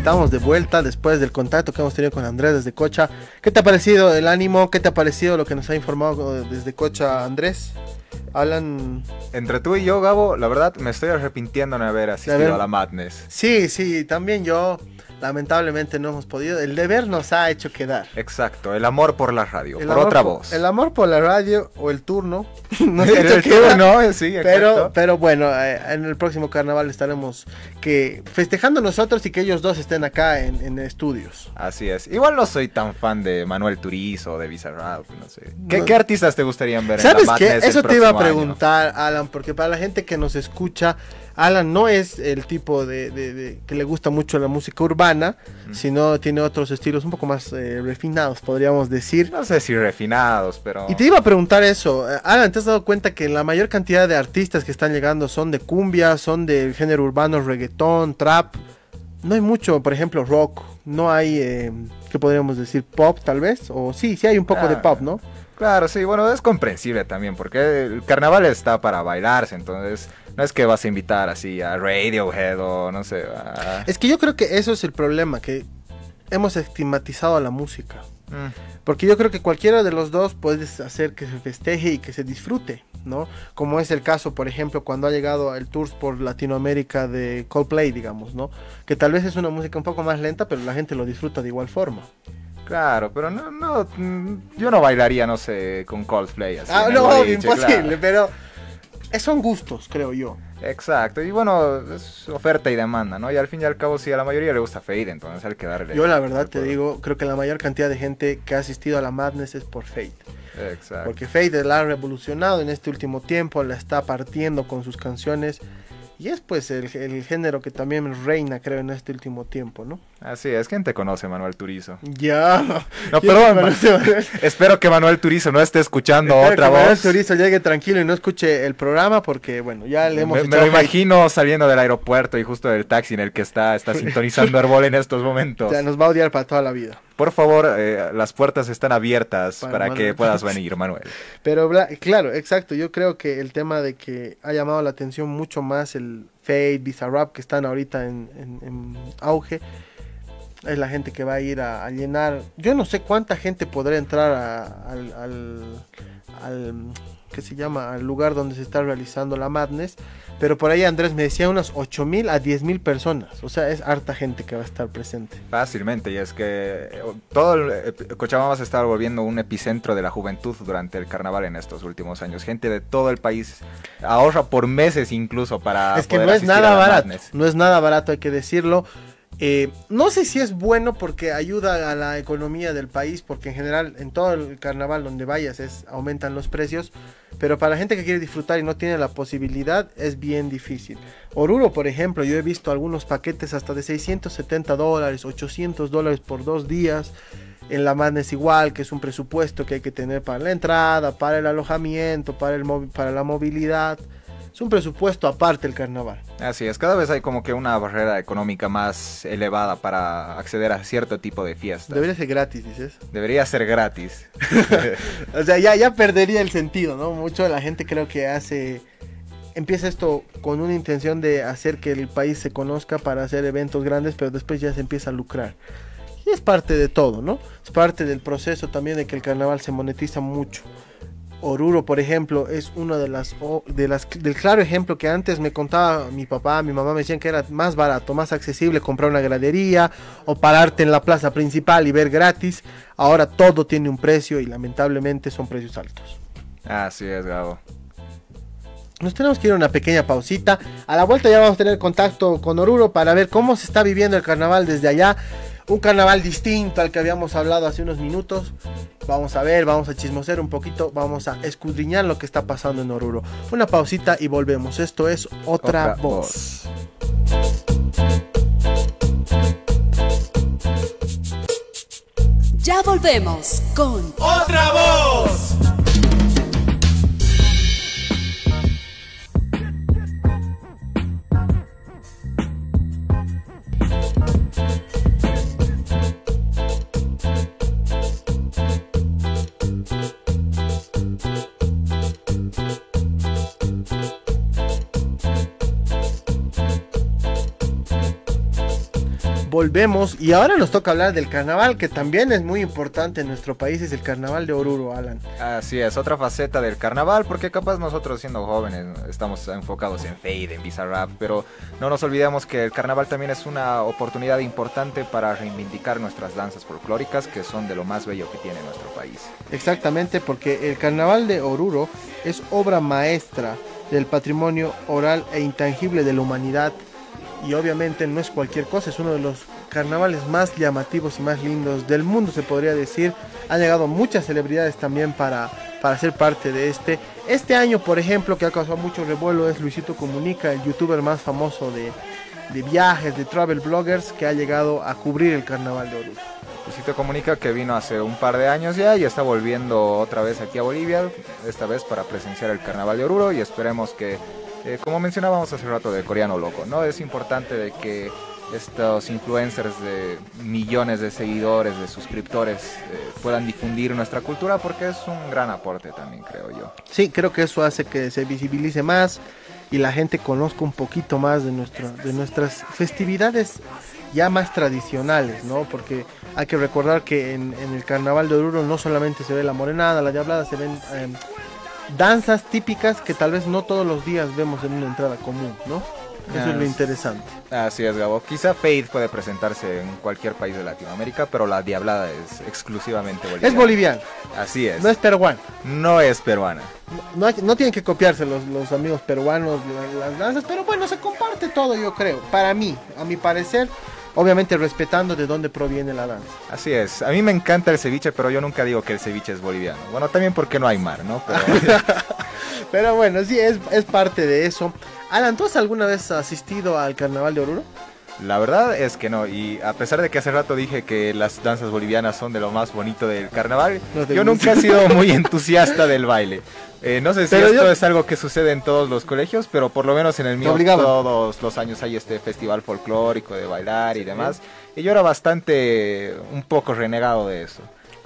Estamos de vuelta después del contacto que hemos tenido con Andrés desde Cocha. ¿Qué te ha parecido el ánimo? ¿Qué te ha parecido lo que nos ha informado desde Cocha Andrés? Hablan... Entre tú y yo, Gabo, la verdad me estoy arrepintiendo de haber asistido ver. a la Madness. Sí, sí, también yo lamentablemente no hemos podido. El deber nos ha hecho quedar. Exacto, el amor por la radio, El por otra por- voz. El amor por la radio o el turno. no sé El qué turno, sí, Pero, pero bueno, eh, en el próximo carnaval estaremos que festejando nosotros y que ellos dos estén acá en, en estudios. Así es. Igual no soy tan fan de Manuel Turizo o de Bizarrap, no sé. ¿Qué, No. qué artistas te gustarían ver ¿Sabes en la qué? El Eso te iba a año? preguntar, Alan, porque para la gente que nos escucha, Alan no es el tipo de, de- de- que le gusta mucho la música urbana, sino tiene otros estilos un poco más eh, refinados, podríamos decir. No sé si refinados, pero... Y te iba a preguntar eso, eh, Alan, ¿te has dado cuenta que la mayor cantidad de artistas que están llegando son de cumbia, son del género urbano, reggaetón, trap? No hay mucho, por ejemplo, rock, no hay, eh, ¿qué podríamos decir? Pop, tal vez, o sí, sí hay un poco de Ah. pop, ¿no? Claro, sí, bueno, es comprensible también, porque el carnaval está para bailarse, entonces no es que vas a invitar así a Radiohead o no sé, a... Es que yo creo que eso es el problema, que hemos estigmatizado a la música. Mm, Porque yo creo que cualquiera de los dos puedes hacer que se festeje y que se disfrute, ¿no? Como es el caso, por ejemplo, cuando ha llegado el tour por Latinoamérica de Coldplay, digamos, ¿no? Que tal vez es una música un poco más lenta, pero la gente lo disfruta de igual forma. Claro, pero no, no, mm, yo no bailaría, no sé, con Coldplay así. ah, no, imposible, claro. pero son gustos, creo yo. Exacto, y bueno, es oferta y demanda, ¿no? Y al fin y al cabo, si a la mayoría le gusta Fade, entonces hay que darle... Yo la verdad te digo, creo que la mayor cantidad de gente que ha asistido a la Madness es por Fate. Exacto. Porque Fate la ha revolucionado en este último tiempo, la está partiendo con sus canciones. Y es pues el, el género que también reina, creo, en este último tiempo, ¿no? Así es, ¿quién te conoce, Manuel Turizo? Ya. No, ¿Quién perdón, conoce, Manuel? Espero que Manuel Turizo no esté escuchando Espero otra que Manuel voz. Turizo llegue tranquilo y no escuche el programa porque, bueno, ya le hemos Me, me lo imagino saliendo del aeropuerto y justo del taxi en el que está, está sintonizando Herbol en estos momentos. O sea, nos va a odiar para toda la vida. Por favor, eh, las puertas están abiertas Para para, Manuel. que puedas venir, Manuel. Pero claro, exacto. Yo creo que el tema de que ha llamado la atención mucho más el Fade, Bizarrap que están ahorita en, en- en auge. Es la gente que va a ir a, a llenar. Yo no sé cuánta gente podrá entrar a- al, al, al- ¿qué se llama? Al lugar donde se está realizando la Madness. Pero por ahí Andrés me decía unas 8 mil a 10 mil personas. O sea, es harta gente que va a estar presente. Fácilmente, y es que eh, todo el, eh, Cochabamba se está volviendo un epicentro de la juventud durante el carnaval en estos últimos años. Gente de todo el país ahorra por meses incluso para. es que poder no es nada barato. No es nada barato, hay que decirlo. Eh, no sé si es bueno porque ayuda a la economía del país, porque en general en todo el carnaval donde vayas es aumentan los precios, pero para la gente que quiere disfrutar y no tiene la posibilidad es bien difícil. Oruro, por ejemplo, yo he visto algunos paquetes hasta de 670 dólares, 800 dólares por dos días. En La es igual, que es un presupuesto que hay que tener para la entrada, para el alojamiento, para, el para la movilidad. Es un presupuesto aparte el carnaval. Así es, cada vez hay como que una barrera económica más elevada para acceder a cierto tipo de fiestas. Debería ser gratis, dices. Debería ser gratis. O sea, ya, ya perdería el sentido, ¿no? Mucho de la gente creo que hace... Empieza esto con una intención de hacer que el país se conozca para hacer eventos grandes, pero después ya se empieza a lucrar. Y es parte de todo, ¿no? Es parte del proceso también de que el carnaval se monetiza mucho. Oruro, por ejemplo, es uno de las, de las del claro ejemplo que antes me contaba mi papá, mi mamá me decían que era más barato, más accesible comprar una gradería o pararte en la plaza principal y ver gratis. Ahora todo tiene un precio y lamentablemente son precios altos. Así es, Gabo. Nos tenemos que ir a una pequeña pausita. A la vuelta ya vamos a tener contacto con Oruro para ver cómo se está viviendo el carnaval desde allá. Un carnaval distinto al que habíamos hablado hace unos minutos. Vamos a ver, vamos a chismosear un poquito, vamos a escudriñar lo que está pasando en Oruro. Una pausita y volvemos. Esto es Otra, Otra voz. Ya volvemos con ¡Otra voz! Volvemos y ahora nos toca hablar del carnaval que también es muy importante en nuestro país, es el carnaval de Oruro, Alan. Así es, otra faceta del carnaval, porque capaz nosotros siendo jóvenes estamos enfocados en Fade, en Bizarrap, pero no nos olvidemos que el carnaval también es una oportunidad importante para reivindicar nuestras danzas folclóricas, que son de lo más bello que tiene nuestro país. Exactamente, porque el carnaval de Oruro es obra maestra del patrimonio oral e intangible de la humanidad. Y obviamente no es cualquier cosa, es uno de los carnavales más llamativos y más lindos del mundo, se podría decir. Han llegado muchas celebridades también para, para ser parte de este. Este año, por ejemplo, que ha causado mucho revuelo, es Luisito Comunica, el youtuber más famoso de, de viajes, de travel bloggers, que ha llegado a cubrir el carnaval de Oruro. Luisito comunica que vino hace un par de años ya y está volviendo otra vez aquí a Bolivia, esta vez para presenciar el carnaval de Oruro y esperemos que, eh, como mencionábamos hace rato de Coreano Loco, ¿no? Es importante de que estos influencers de millones de seguidores, de suscriptores, eh, puedan difundir nuestra cultura porque es un gran aporte también, creo yo. Sí, creo que eso hace que se visibilice más y la gente conozca un poquito más de, nuestra, de nuestras festividades ya más tradicionales, ¿no? Porque hay que recordar que en, el carnaval de Oruro no solamente se ve la morenada, la diablada, se ven eh, danzas típicas que tal vez no todos los días vemos en una entrada común, ¿no? Eso Ah, es lo es- interesante. Así es, Gabo. Quizá Fade puede presentarse en cualquier país de Latinoamérica, pero la Diablada es exclusivamente boliviana. Es boliviano, Así es. no es peruano. No es peruana. No, hay- no tienen que copiarse los, los amigos peruanos la- las danzas, pero bueno, se comparte todo, yo creo. Para mí, a mi parecer, obviamente respetando de dónde proviene la danza. Así es. A mí me encanta el ceviche, pero yo nunca digo que el ceviche es boliviano. Bueno, también porque no hay mar, ¿no? Pero Pero bueno, sí, es, es parte de eso. Alan, ¿tú has alguna vez asistido al carnaval de Oruro? la verdad es que no. Y a pesar de que hace rato dije que las danzas bolivianas son de lo más bonito del carnaval, No yo nunca he sido muy entusiasta del baile. Eh, no sé si Pero esto yo- es algo que sucede en todos los colegios, pero por lo menos en el mío todos los años hay este festival folclórico de bailar y demás. Y yo era bastante, un poco renegado de eso.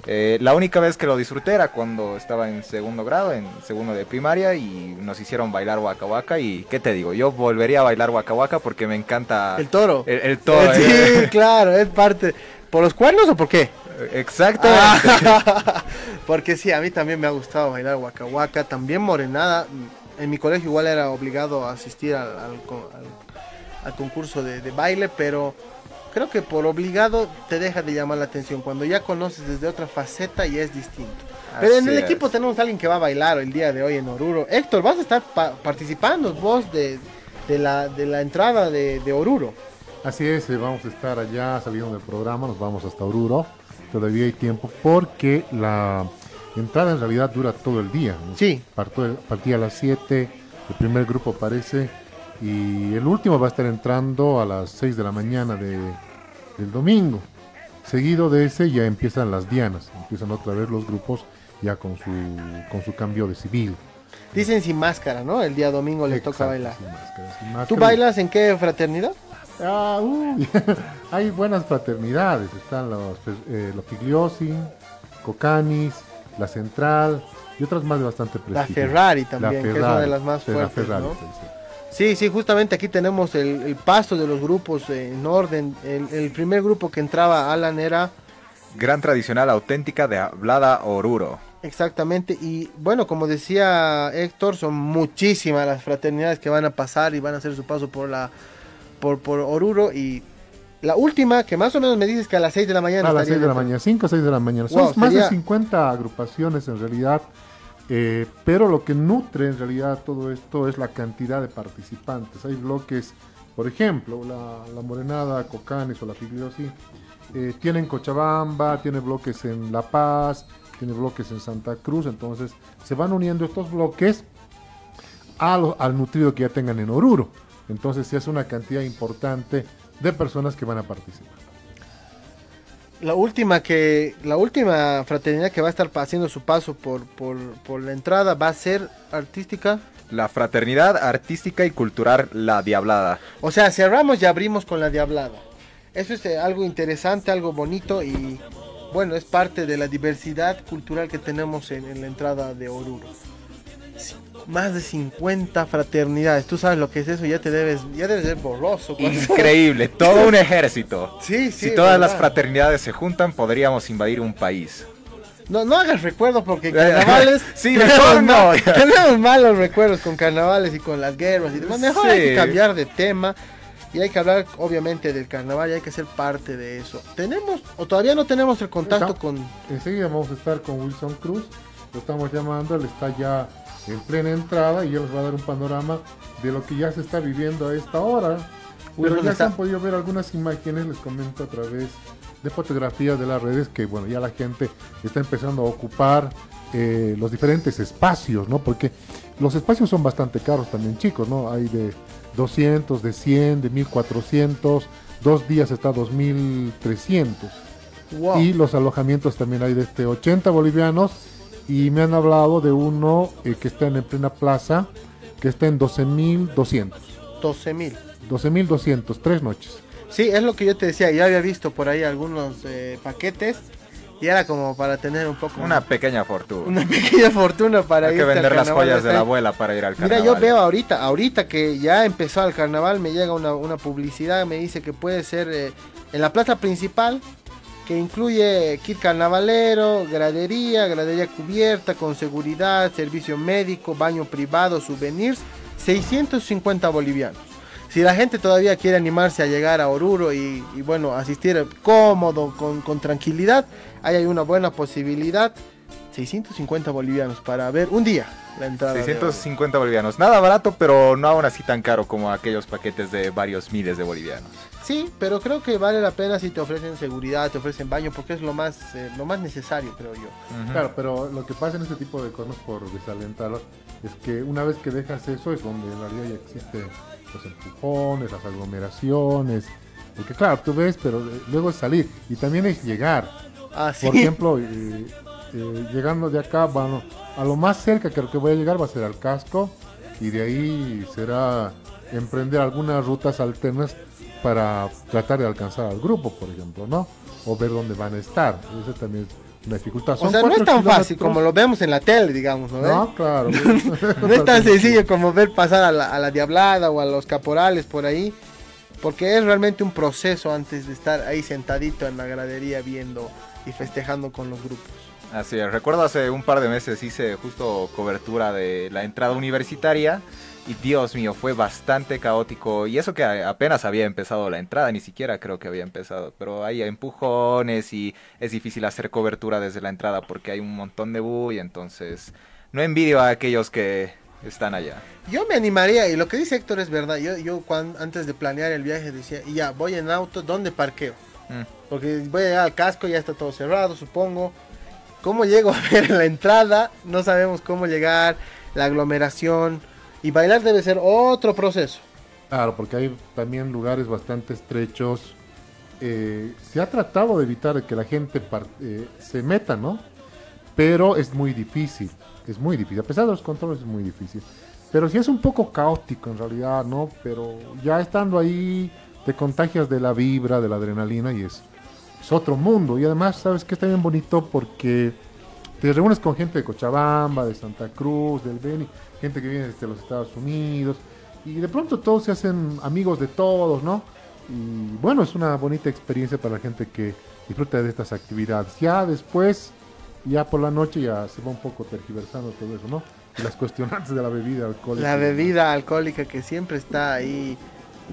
Eh, la única vez que lo disfruté era cuando estaba en segundo grado, en segundo de primaria, y nos hicieron bailar Waka Waka. Y qué te digo, yo volvería a bailar Waka Waka porque me encanta El toro. el, el toro. sí, eh. claro, es parte. ¿Por los cuernos o por qué? Exactamente. Ah, porque sí, a mí también me ha gustado bailar Waka Waka, también morenada. En mi colegio igual era obligado a asistir al, al al- al concurso de, de baile, pero creo que por obligado te deja de llamar la atención. Cuando ya conoces desde otra faceta ya es distinto. Pero en el es. equipo tenemos a alguien que va a bailar el día de hoy en Oruro. Héctor, vas a estar pa- participando vos de, de la, de la entrada de, de Oruro. Así es, eh, vamos a estar allá saliendo del programa, nos vamos hasta Oruro. Todavía hay tiempo porque la entrada en realidad dura todo el día. ¿no? Sí. Parto- partía a las 7, el primer grupo aparece y el último va a estar entrando a las 6 de la mañana de- del domingo. Seguido de ese ya empiezan las dianas, empiezan otra vez los grupos ya con su, con su cambio de civil. Dicen sin máscara, ¿no? El día domingo le toca bailar. sin máscara, sin ¿Tú máscara. bailas en qué fraternidad? Ah, uy, hay buenas fraternidades, están los, eh, los Figliosi, Cocanis, La Central y otras más de bastante prestigio. La Ferrari también, que es una de las más la fuertes, Ferrari, ¿no? sí, sí. Sí, sí, justamente aquí tenemos el, el paso de los grupos eh, en orden. El, el primer grupo que entraba, Alan, era Gran tradicional auténtica de hablada Oruro. exactamente. Y bueno, como decía Héctor, son muchísimas las fraternidades que van a pasar y van a hacer su paso por la por, por Oruro. Y la última, que más o menos me dices que a las 6 de la mañana. A las estaría 6 de la mañana, 5 o 6 de la mañana. Son más de 50 agrupaciones en realidad, eh, pero lo que nutre en realidad todo esto es la cantidad de participantes. Hay bloques, por ejemplo, la, la Morenada, Cocanes o la Figliosi, eh, tienen Cochabamba, tiene bloques en La Paz, tiene bloques en Santa Cruz, entonces se van uniendo estos bloques al nutrido que ya tengan en Oruro. Entonces se hace una cantidad importante de personas que van a participar. La última que la última fraternidad que va a estar haciendo su paso por, por, por la entrada va a ser artística. La fraternidad artística y cultural La Diablada. O sea, cerramos y abrimos con la diablada. Eso es eh, algo interesante, algo bonito y bueno, es parte de la diversidad cultural que tenemos en, en la entrada de Oruro. Sí, más de 50 fraternidades. Tú sabes lo que es eso, ya te debes, ya debes ser borroso. Increíble, todo un ejército. Sí, sí. si todas las fraternidades se juntan, podríamos invadir un país. No, no hagas recuerdos porque carnavales. Sí, tenemos mejor no. Tenemos malos recuerdos con carnavales y con las guerras y demás. Mejor hay que cambiar de tema y hay que hablar, obviamente, del carnaval y hay que ser parte de eso. ¿Tenemos o todavía no tenemos el contacto Está- con. Enseguida vamos a estar con Wilson Cruz, lo estamos llamando, él está ya en plena entrada y él nos va a dar un panorama de lo que ya se está viviendo a esta hora. Pero ¿dónde ya se han podido ver algunas imágenes, les comento a través de fotografías de las redes, que bueno, ya la gente está empezando a ocupar eh, los diferentes espacios, ¿no? Porque los espacios son bastante caros también, chicos, ¿no? Hay de 200, de 100, de 1400, dos días está 2300 Wow. y los alojamientos también hay de este 80 bolivianos y me han hablado de uno eh, que está en plena plaza que está en 12.200 12 mil. 12.200 tres noches Sí, es lo que yo te decía. Ya había visto por ahí algunos eh, paquetes y era como para tener un poco. Una pequeña fortuna. una pequeña fortuna para Hay ir que vender las joyas de la abuela para ir al Mira, carnaval. yo veo ahorita, ahorita que ya empezó el carnaval, me llega una, una publicidad, me dice que puede ser eh, en la plaza principal, que incluye kit carnavalero, gradería, gradería cubierta, con seguridad, servicio médico, baño privado, souvenirs, 650 bolivianos. Si la gente todavía quiere animarse a llegar a Oruro y, bueno, asistir cómodo, con, con tranquilidad, ahí hay una buena posibilidad. 650 bolivianos para ver un día la entrada. de Oruro. 650 bolivianos. Nada barato, pero no aún así tan caro como aquellos paquetes de varios miles de bolivianos. Sí, pero creo que vale la pena si te ofrecen seguridad, te ofrecen baño, porque es lo más, eh, lo más necesario, creo yo. Claro pero lo que pasa en este tipo de cosas por desalentarlos es que una vez que dejas eso es donde en realidad ya existen los empujones las aglomeraciones porque claro tú ves pero eh, luego es salir y también es llegar Ah, sí. Por ejemplo, eh, eh, llegando de acá, bueno, a lo más cerca que lo que voy a llegar va a ser al casco y de ahí será emprender algunas rutas alternas para tratar de alcanzar al grupo, por ejemplo, ¿no? O ver dónde van a estar. Esa también es una dificultad. o Son sea, no es tan fácil como lo vemos en la tele, digamos, ¿no? No, claro. No es tan sencillo como ver pasar a la, a la diablada o a los caporales por ahí, porque es realmente un proceso antes de estar ahí sentadito en la gradería viendo y festejando con los grupos. Así es, recuerdo hace un par de meses hice justo cobertura de la entrada universitaria y Dios mío, fue bastante caótico y eso que apenas había empezado la entrada, ni siquiera creo que había empezado, pero hay empujones y es difícil hacer cobertura desde la entrada porque hay un montón de bulla, entonces no envidio a aquellos que están allá. Yo me animaría, y lo que dice Héctor es verdad, yo, yo antes de planear el viaje decía, ya, voy en auto, ¿dónde parqueo? Mm. Porque voy a llegar al casco, ya está todo cerrado, supongo. ¿Cómo llego a ver la entrada? No sabemos cómo llegar, la aglomeración. Y bailar debe ser otro proceso. Claro, porque hay también lugares bastante estrechos eh, se ha tratado de evitar que la gente eh, se meta, ¿no? Pero es muy difícil, es muy difícil. A pesar de los controles es muy difícil. Pero sí es un poco caótico en realidad, ¿no? Pero ya estando ahí te contagias de la vibra, de la adrenalina y es, es otro mundo. Y además, ¿sabes que Está bien bonito porque te reúnes con gente de Cochabamba, de Santa Cruz, del Beni, gente que viene desde los Estados Unidos. Y de pronto todos se hacen amigos de todos, ¿no? Y bueno, es una bonita experiencia para la gente que disfruta de estas actividades. Ya después, ya por la noche, ya se va un poco tergiversando todo eso, ¿no? Y las cuestionantes de la bebida alcohólica. La bebida alcohólica que siempre está ahí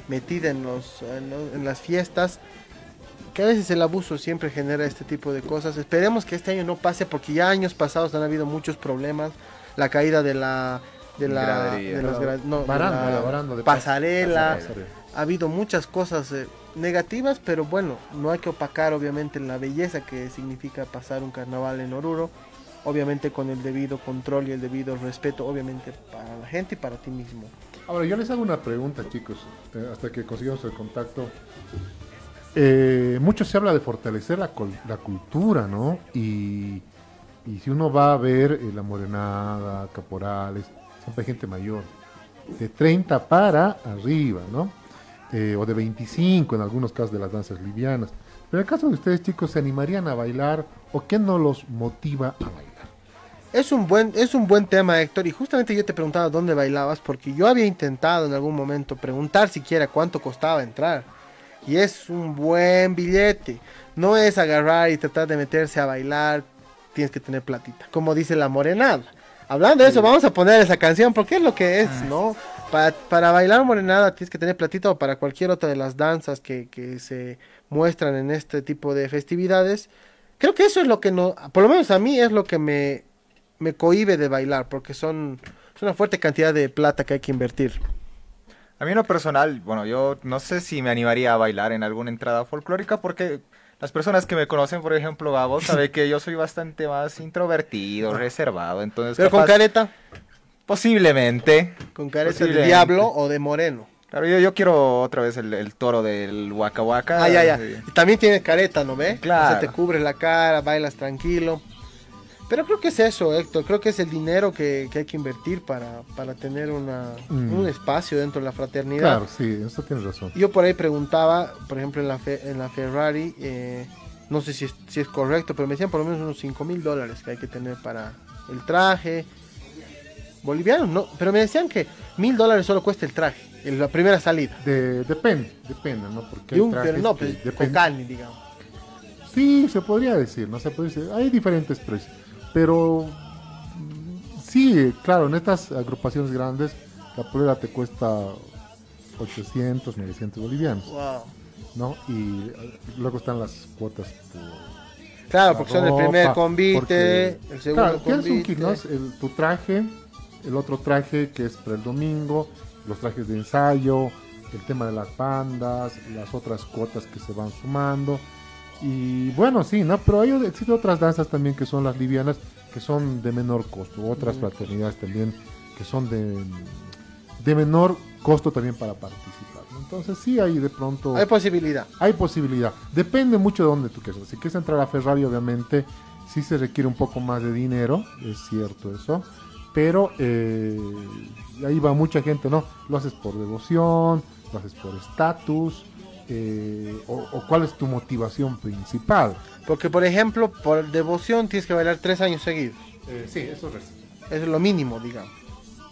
metida en, los, en, los- en las fiestas, que a veces el abuso siempre genera este tipo de cosas. Esperemos que este año no pase porque ya años pasados han habido muchos problemas. La caída de la... De la, Gradería. de las no, de Baranda, la la baranda de pasarela, pasarela. ha habido muchas cosas eh, negativas, pero bueno, no hay que opacar obviamente la belleza que significa pasar un carnaval en Oruro, obviamente con el debido control y el debido respeto, obviamente para la gente y para ti mismo. Ahora, yo les hago una pregunta, chicos, eh, hasta que consigamos el contacto. Eh, mucho se habla de fortalecer la, la cultura, ¿no? Y, y si uno va a ver eh, la morenada, caporales, hay gente mayor, de 30 para arriba, ¿no? Eh, o de 25 en algunos casos de las danzas livianas. Pero en el caso de ustedes, chicos, ¿se animarían a bailar o qué no los motiva a bailar? Es un buen es un buen tema, Héctor, y justamente yo te preguntaba dónde bailabas porque yo había intentado en algún momento preguntar siquiera cuánto costaba entrar. Y es un buen billete. No es agarrar y tratar de meterse a bailar, tienes que tener platita, como dice la morenada. Hablando de eso, vamos a poner esa canción porque es lo que es, ¿no? Para, para bailar morenada tienes que tener platita o para cualquier otra de las danzas que, que se muestran en este tipo de festividades. Creo que eso es lo que no, por lo menos a mí es lo que me, me cohibe de bailar, porque son es una fuerte cantidad de plata que hay que invertir. A mí en lo personal, bueno, yo no sé si me animaría a bailar en alguna entrada folclórica porque las personas que me conocen, por ejemplo, Gabo, sabe que yo soy bastante más introvertido, reservado, entonces Pero con careta, posiblemente. con careta de diablo o de moreno. Claro, yo, yo quiero otra vez el, el toro del Waka Waka. Ah, ya, ya. Y también tiene careta, ¿no ve? Claro. O sea, te cubre la cara, bailas tranquilo. Pero creo que es eso, Héctor. Creo que es el dinero que, que hay que invertir para, para tener una, Mm. un espacio dentro de la fraternidad. Claro, sí, eso tienes razón. Yo por ahí preguntaba, por ejemplo, en la, fe- en la Ferrari, eh, no sé si es, si es correcto, pero me decían por lo menos unos 5 mil dólares que hay que tener para el traje. Boliviano, no, pero me decían que mil dólares solo cuesta el traje, en la primera salida. De- depende, depende, ¿no? Porque hay un, pero no, pues, con depende- carne, digamos. Sí, se podría decir, ¿no? Se puede decir. Hay diferentes precios. Pero mm, sí, claro, en estas agrupaciones grandes, la polera te cuesta 800, 900 bolivianos, Wow. ¿no? Y luego están las cuotas por. Claro, la porque son el primer ropa, convite, porque- el segundo Claro, un convite. kit, ¿no? El- tu traje, el otro traje que es para el domingo, los trajes de ensayo, el tema de las bandas, las otras cuotas que se van sumando. Y bueno, sí, ¿no? Pero hay, existen otras danzas también que son las livianas, que son de menor costo. Otras fraternidades también que son de, de menor costo también para participar. ¿no? Entonces sí hay de pronto... Hay posibilidad. Hay posibilidad. Depende mucho de dónde tú quieras. Si quieres entrar a Ferrari, obviamente, sí se requiere un poco más de dinero, es cierto eso. Pero eh, ahí va mucha gente, ¿no? Lo haces por devoción, lo haces por estatus, eh, o, o cuál es tu motivación principal. Porque, por ejemplo, por devoción tienes que bailar tres años seguidos. sí, eso es es lo mínimo, digamos.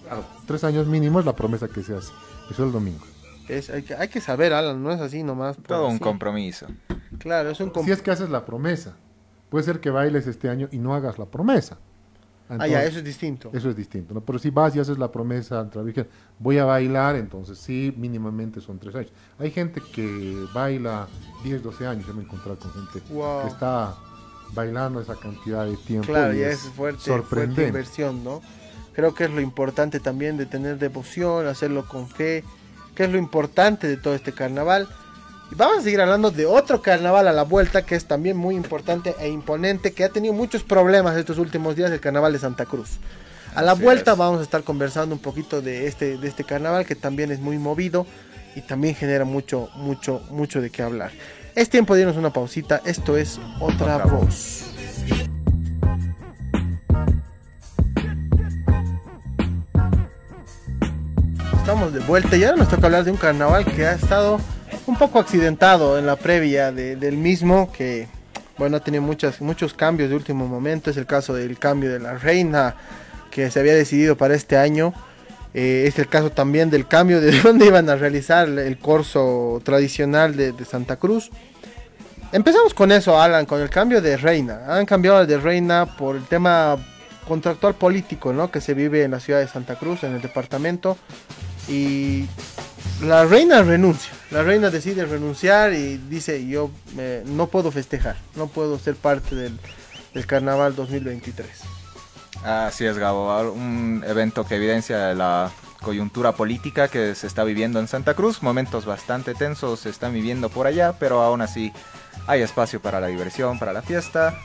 Claro, tres años mínimo es la promesa que se hace. Eso es el domingo. Es, hay, que, hay que saber, Alan, no es así nomás. Todo un compromiso. Claro, es un Si compromiso. es que haces la promesa, puede ser que bailes este año y no hagas la promesa. Ah, ya, Entonces- eso es distinto. Eso es distinto, ¿no? Pero si vas y haces la promesa ante la Virgen, voy a bailar, entonces sí, mínimamente son tres años. Hay gente que baila 10, 12 años, yo me he encontrado con gente Wow. que está bailando esa cantidad de tiempo. Claro, y ya es fuerte, fuerte sorprendente. inversión, ¿no? Creo que es lo importante también de tener devoción, hacerlo con fe, que es lo importante de todo este carnaval. Y vamos a seguir hablando de otro carnaval a la vuelta que es también muy importante e imponente, que ha tenido muchos problemas estos últimos días, el carnaval de Santa Cruz. A la Así vuelta es. vamos a estar conversando un poquito de este, de este carnaval que también es muy movido y también genera mucho, mucho, mucho de qué hablar. Es tiempo de irnos una pausita. Esto es Otra, Otra Voz. Estamos de vuelta y ahora nos toca hablar de un carnaval que ha estado un poco accidentado en la previa de- del mismo, que bueno, ha tenido muchos cambios de último momento. Es el caso del cambio de la reina que se había decidido para este año. Eh, es el caso también del cambio de dónde iban a realizar el corso tradicional de, de Santa Cruz. Empezamos con eso, Alan, con el cambio de reina. Han cambiado de reina por el tema contractual político, ¿no? Que se vive en la ciudad de Santa Cruz, en el departamento. Y la reina renuncia. La reina decide renunciar y dice, yo eh, no puedo festejar, no puedo ser parte del, carnaval 2023. Así es, Gabo. Un evento que evidencia la coyuntura política que se está viviendo en Santa Cruz. Momentos bastante tensos se están viviendo por allá, pero aún así hay espacio para la diversión, para la fiesta.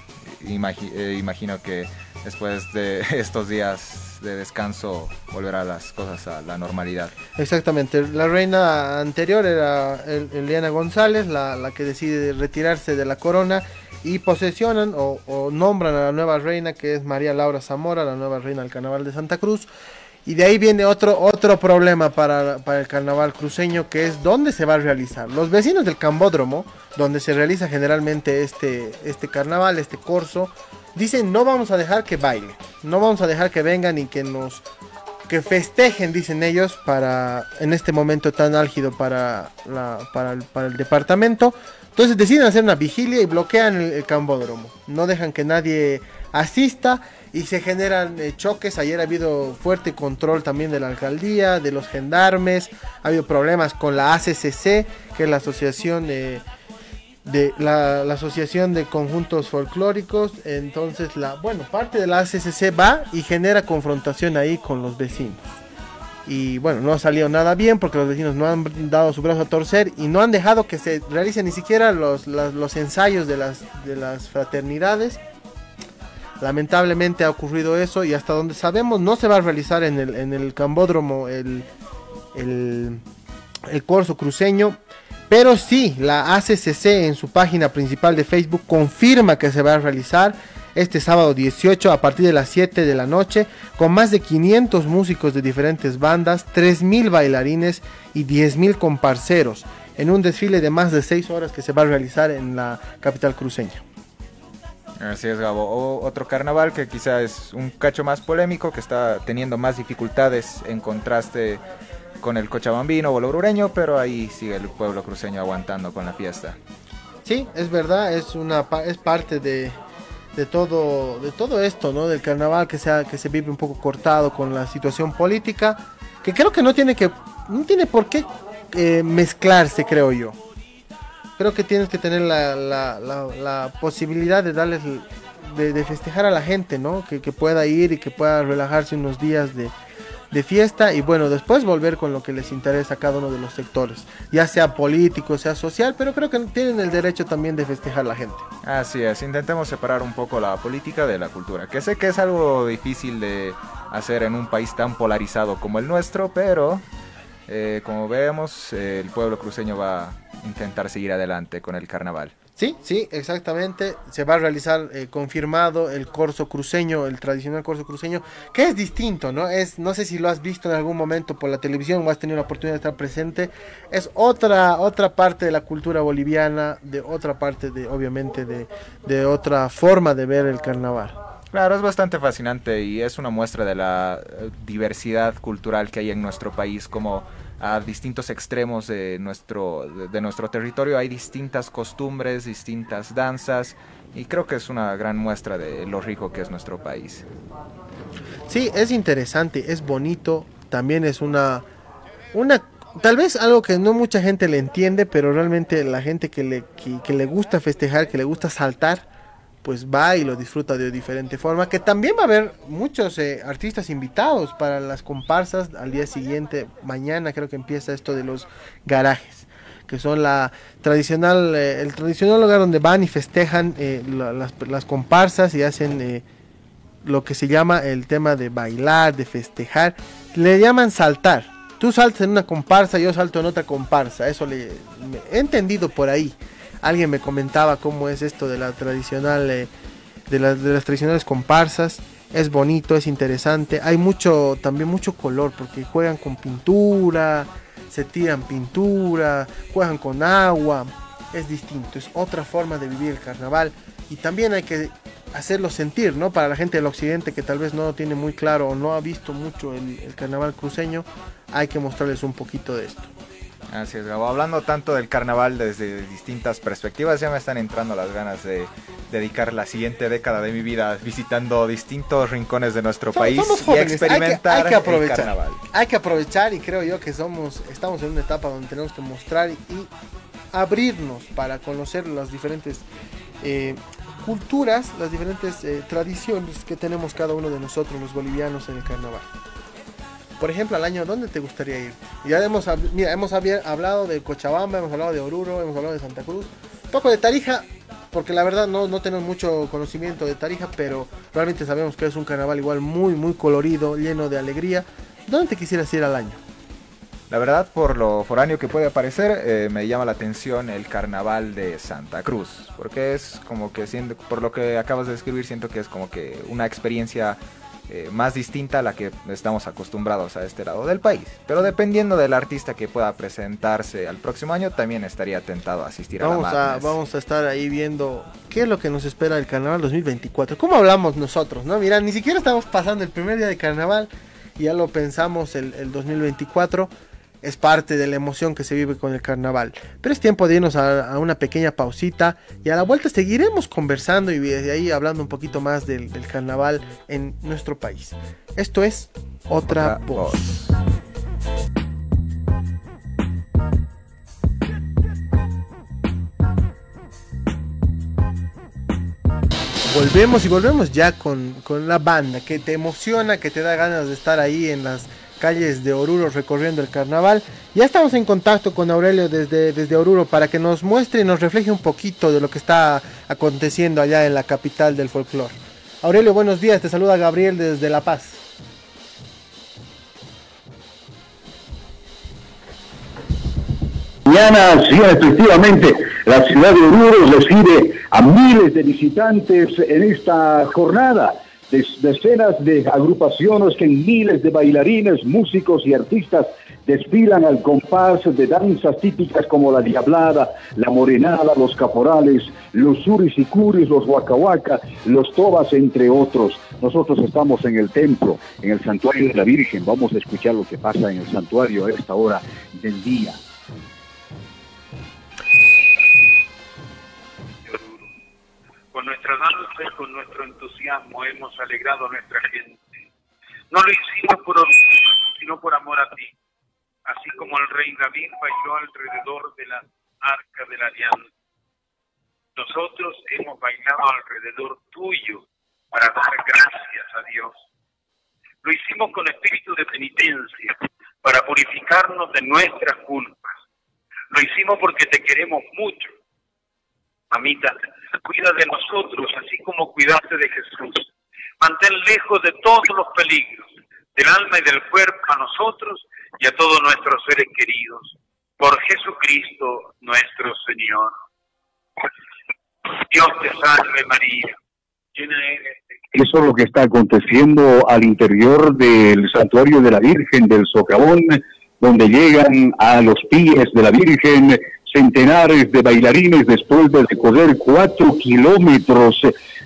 Eh, imagino que después de estos días de descanso volverá las cosas a la normalidad. Exactamente, la reina anterior era El- Eliana González, la, la que decide retirarse de la corona y posesionan o, o nombran a la nueva reina que es María Laura Zamora, la nueva reina del carnaval de Santa Cruz. Y de ahí viene otro, otro problema para, para el carnaval cruceño que es dónde se va a realizar. Los vecinos del Cambódromo, donde se realiza generalmente este, este carnaval, este corso, dicen no vamos a dejar que baile, no vamos a dejar que vengan y que nos que festejen, dicen ellos, para en este momento tan álgido para, la, para, el, para el departamento. Entonces deciden hacer una vigilia y bloquean el, el cambódromo. No dejan que nadie asista y se generan eh, choques. Ayer ha habido fuerte control también de la alcaldía, de los gendarmes. Ha habido problemas con la ACCC, que es la asociación de de la, la asociación de conjuntos folclóricos entonces la bueno parte de la ACCC va y genera confrontación ahí con los vecinos y bueno no ha salido nada bien porque los vecinos no han dado su brazo a torcer y no han dejado que se realicen ni siquiera los, los ensayos de las de las fraternidades. Lamentablemente ha ocurrido eso y hasta donde sabemos no se va a realizar en el en el cambódromo el el, el corso cruceño pero sí, la ACCC en su página principal de Facebook confirma que se va a realizar este sábado 18 a partir de las 7 de la noche con más de 500 músicos de diferentes bandas, 3.000 bailarines y 10.000 comparceros en un desfile de más de 6 horas que se va a realizar en la capital cruceña. Así es, Gabo. O- otro carnaval que quizá es un cacho más polémico, que está teniendo más dificultades en contraste con el cochabambino o el orureño, pero ahí sigue el pueblo cruceño aguantando con la fiesta. Sí, es verdad, es una es parte de, de todo de todo esto, ¿no? Del carnaval que se ha- que se vive un poco cortado con la situación política, que creo que no tiene que no tiene por qué eh, mezclarse, creo yo. Creo que tienes que tener la, la, la, posibilidad de darles de, de festejar a la gente, ¿no? Que, que pueda ir y que pueda relajarse unos días de, de fiesta y bueno, después volver con lo que les interesa a cada uno de los sectores, ya sea político, sea social, pero creo que tienen el derecho también de festejar la gente. Así es, intentemos separar un poco la política de la cultura, que sé que es algo difícil de hacer en un país tan polarizado como el nuestro, pero eh, como vemos, el pueblo cruceño va a intentar seguir adelante con el carnaval. Sí, sí, exactamente. Se va a realizar eh, confirmado el corso cruceño, el tradicional corso cruceño, que es distinto, ¿no? Es, no sé si lo has visto en algún momento por la televisión o has tenido la oportunidad de estar presente. Es otra, otra parte de la cultura boliviana, de otra parte de, obviamente, de, de otra forma de ver el carnaval. Claro, es bastante fascinante y es una muestra de la eh, diversidad cultural que hay en nuestro país, como a distintos extremos de nuestro, de, nuestro territorio hay distintas costumbres, distintas danzas y creo que es una gran muestra de lo rico que es nuestro país. Sí, es interesante, es bonito, también es una, una, tal vez algo que no mucha gente le entiende, pero realmente la gente que le, que le gusta festejar, que le gusta saltar, pues va y lo disfruta de diferente forma, que también va a haber muchos eh, artistas invitados para las comparsas al día siguiente, mañana creo que empieza esto de los garajes que son la tradicional eh, el tradicional lugar donde van y festejan eh, la- las, comparsas y hacen lo que se llama el tema de bailar, de festejar, le llaman saltar. Tú saltas en una comparsa, yo salto en otra comparsa, eso le he entendido por ahí. Alguien me comentaba cómo es esto de la tradicional, eh, de, las- tradicionales comparsas. Es bonito, es interesante. Hay mucho, también mucho color, porque juegan con pintura, se tiran pintura, juegan con agua. Es distinto, es otra forma de vivir el carnaval. Y también hay que hacerlo sentir, ¿no? Para la gente del occidente que tal vez no tiene muy claro o no ha visto mucho el, el carnaval cruceño, hay que mostrarles un poquito de esto. Así es, Gabo. Hablando tanto del carnaval desde distintas perspectivas, ya me están entrando las ganas de dedicar la siguiente década de mi vida visitando distintos rincones de nuestro Somos- país somos y jóvenes, hay que- experimentar hay que aprovechar. el carnaval. Hay que aprovechar y creo yo que somos, estamos en una etapa donde tenemos que mostrar y abrirnos para conocer las diferentes eh, culturas, las diferentes eh, tradiciones que tenemos cada uno de nosotros los bolivianos en el carnaval. Por ejemplo, al año, ¿dónde te gustaría ir? Ya hemos, mira, hemos hablado de Cochabamba, hemos hablado de Oruro, hemos hablado de Santa Cruz, un poco de Tarija, porque la verdad no, no tenemos mucho conocimiento de Tarija, pero realmente sabemos que es un carnaval igual muy, muy colorido, lleno de alegría. ¿Dónde te quisieras ir al año? La verdad, por lo foráneo que puede parecer, eh, me llama la atención el carnaval de Santa Cruz, porque es como que, siendo, por lo que acabas de describir, siento que es como que una experiencia eh, más distinta a la que estamos acostumbrados a este lado del país. Pero dependiendo del artista que pueda presentarse al próximo año, también estaría tentado a asistir Vamos a la Madness. vamos a estar ahí viendo qué es lo que nos espera el carnaval 2024. ¿Cómo hablamos nosotros? no Mira, ni siquiera estamos pasando el primer día de carnaval y ya lo pensamos el, el 2024. Es parte de la emoción que se vive con el carnaval. Pero es tiempo de irnos a, a una pequeña pausita y a la vuelta seguiremos conversando y desde ahí hablando un poquito más del, del carnaval en nuestro país. Esto es Otra, Otra voz. voz. Volvemos y volvemos ya con, con la banda que te emociona, que te da ganas de estar ahí en las calles de Oruro recorriendo el carnaval. Ya estamos en contacto con Aurelio desde, desde Oruro para que nos muestre y nos refleje un poquito de lo que está aconteciendo allá en la capital del folclore. Aurelio, buenos días, te saluda Gabriel desde La Paz. Mañana, sí, efectivamente, la ciudad de Oruro recibe a miles de visitantes en esta jornada. Decenas de agrupaciones que miles de bailarines, músicos y artistas desfilan al compás de danzas típicas como la diablada, la morenada, los caporales, los suris y curis, los huacahuaca, los tobas, entre otros. Nosotros estamos en el templo, en el santuario de la Virgen. Vamos a escuchar lo que pasa en el santuario a esta hora del día. Con nuestra danza y con nuestro entusiasmo hemos alegrado a nuestra gente. No lo hicimos por orgullo, sino por amor a ti. Así como el rey David bailó alrededor de la arca de la alianza. Nosotros hemos bailado alrededor tuyo para dar gracias a Dios. Lo hicimos con espíritu de penitencia, para purificarnos de nuestras culpas. Lo hicimos porque te queremos mucho Mamita, cuida de nosotros así como cuidaste de Jesús. Mantén lejos de todos los peligros, del alma y del cuerpo a nosotros y a todos nuestros seres queridos. Por Jesucristo nuestro Señor. Dios te salve María, eres Eso es lo que está aconteciendo al interior del santuario de la Virgen del Socavón, donde llegan a los pies de la Virgen centenares de bailarines después de recorrer cuatro kilómetros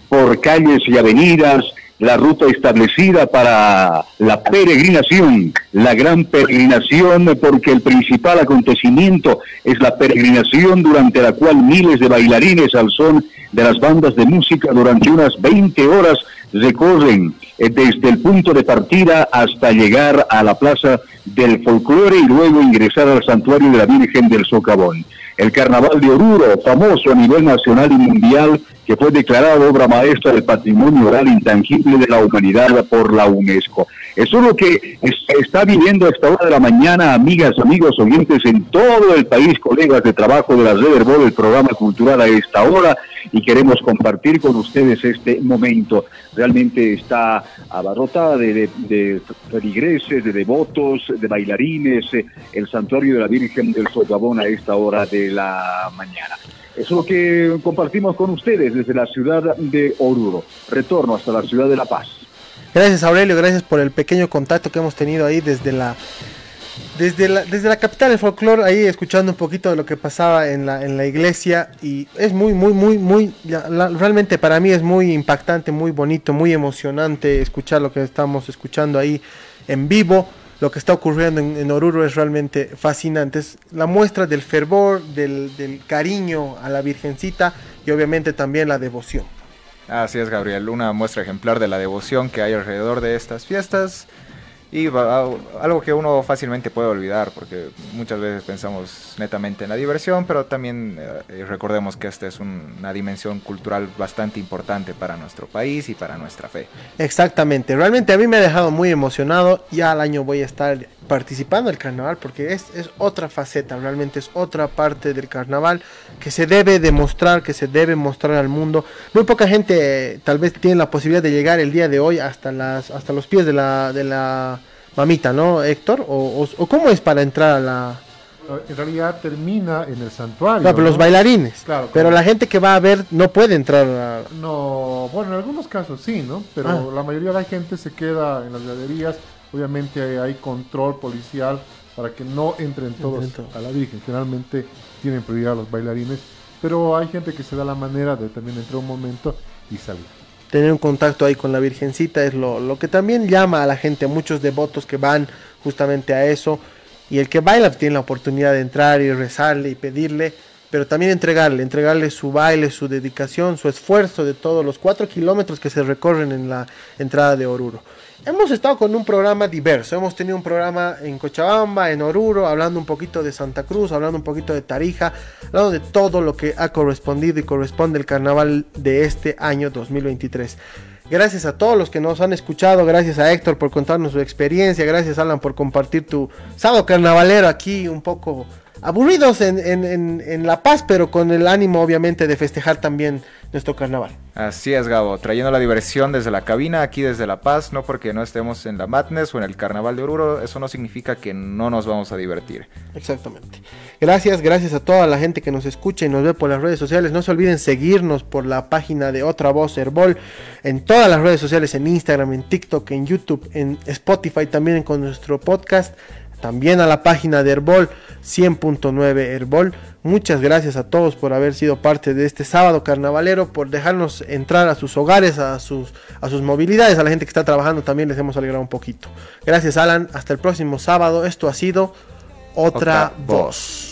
por calles y avenidas, la ruta establecida para la peregrinación, la gran peregrinación, porque el principal acontecimiento es la peregrinación durante la cual miles de bailarines al son de las bandas de música durante unas 20 horas recorren eh, desde el punto de partida hasta llegar a la plaza del folclore y luego ingresar al santuario de la Virgen del Socavón. El Carnaval de Oruro, famoso a nivel nacional y mundial, que fue declarado obra maestra del patrimonio oral intangible de la humanidad por la UNESCO. Eso es lo que es- está viviendo a esta hora de la mañana, amigas, amigos, oyentes en todo el país, colegas de trabajo de la Red Herbol, el programa cultural a esta hora, y queremos compartir con ustedes este momento. Realmente está abarrotada de, de, de feligreses, de devotos, de bailarines, eh, el santuario de la Virgen del Socavón a esta hora de la mañana. Eso es lo que compartimos con ustedes desde la ciudad de Oruro. Retorno hasta la ciudad de La Paz. Gracias Aurelio, gracias por el pequeño contacto que hemos tenido ahí desde la desde la, desde la capital del folclore, ahí escuchando un poquito de lo que pasaba en la, en la iglesia y es muy, muy, muy, muy, realmente para mí es muy impactante, muy bonito, muy emocionante escuchar lo que estamos escuchando ahí en vivo. Lo que está ocurriendo en, Oruro es realmente fascinante. Es la muestra del fervor, del cariño a la Virgencita y obviamente también la devoción. Así es, Gabriel, una muestra ejemplar de la devoción que hay alrededor de estas fiestas y algo que uno fácilmente puede olvidar porque muchas veces pensamos netamente en la diversión, pero también eh, recordemos que esta es un- una dimensión cultural bastante importante para nuestro país y para nuestra fe. Exactamente, realmente a mí me ha dejado muy emocionado. Ya al año voy a estar participando del carnaval porque es, es otra faceta, realmente es otra parte del carnaval que se debe demostrar, que se debe mostrar al mundo. Muy poca gente eh, tal vez tiene la posibilidad de llegar el día de hoy hasta, las, hasta los pies de la mamita, ¿no, Héctor? ¿O, o- o cómo es para entrar a la... En realidad termina en el santuario. No, pero los bailarines. Claro, pero claro. la gente que va a ver no puede entrar a... No, bueno, en algunos casos sí, ¿no? Pero Ah. la mayoría de la gente se queda en las graderías. Obviamente hay, hay control policial para que no entren todos Entren todos. a la Virgen. Generalmente tienen prioridad los bailarines, pero hay gente que se da la manera de también entrar un momento y salir. Tener un contacto ahí con la Virgencita es lo, que también llama a la gente, a muchos devotos que van justamente a eso. Y el que baila tiene la oportunidad de entrar y rezarle y pedirle, pero también entregarle, entregarle su baile, su dedicación, su esfuerzo de todos los cuatro kilómetros que se recorren en la entrada de Oruro. Hemos estado con un programa diverso, hemos tenido un programa en Cochabamba, en Oruro, hablando un poquito de Santa Cruz, hablando un poquito de Tarija, hablando de todo lo que ha correspondido y corresponde el carnaval de este año 2023. Gracias a todos los que nos han escuchado, gracias a Héctor por contarnos su experiencia, gracias Alan por compartir tu sábado carnavalero aquí un poco aburridos en, en- en- en La Paz, pero con el ánimo obviamente de festejar también nuestro carnaval. Así es, Gabo, trayendo la diversión desde la cabina, aquí desde La Paz, no porque no estemos en la Madness o en el Carnaval de Oruro, eso no significa que no nos vamos a divertir. Exactamente. Gracias, gracias a toda la gente que nos escucha y nos ve por las redes sociales. No se olviden seguirnos por la página de Otra Voz Herbol en todas las redes sociales, en Instagram, en TikTok, en YouTube, en Spotify también con nuestro podcast. También a la página de Herbol 100.9 Herbol. Muchas gracias a todos por haber sido parte de este sábado carnavalero, por dejarnos entrar a sus hogares, a sus, a sus movilidades, a la gente que está trabajando también les hemos alegrado un poquito. Gracias Alan, hasta el próximo sábado. Esto ha sido otra, Otra voz. Voz.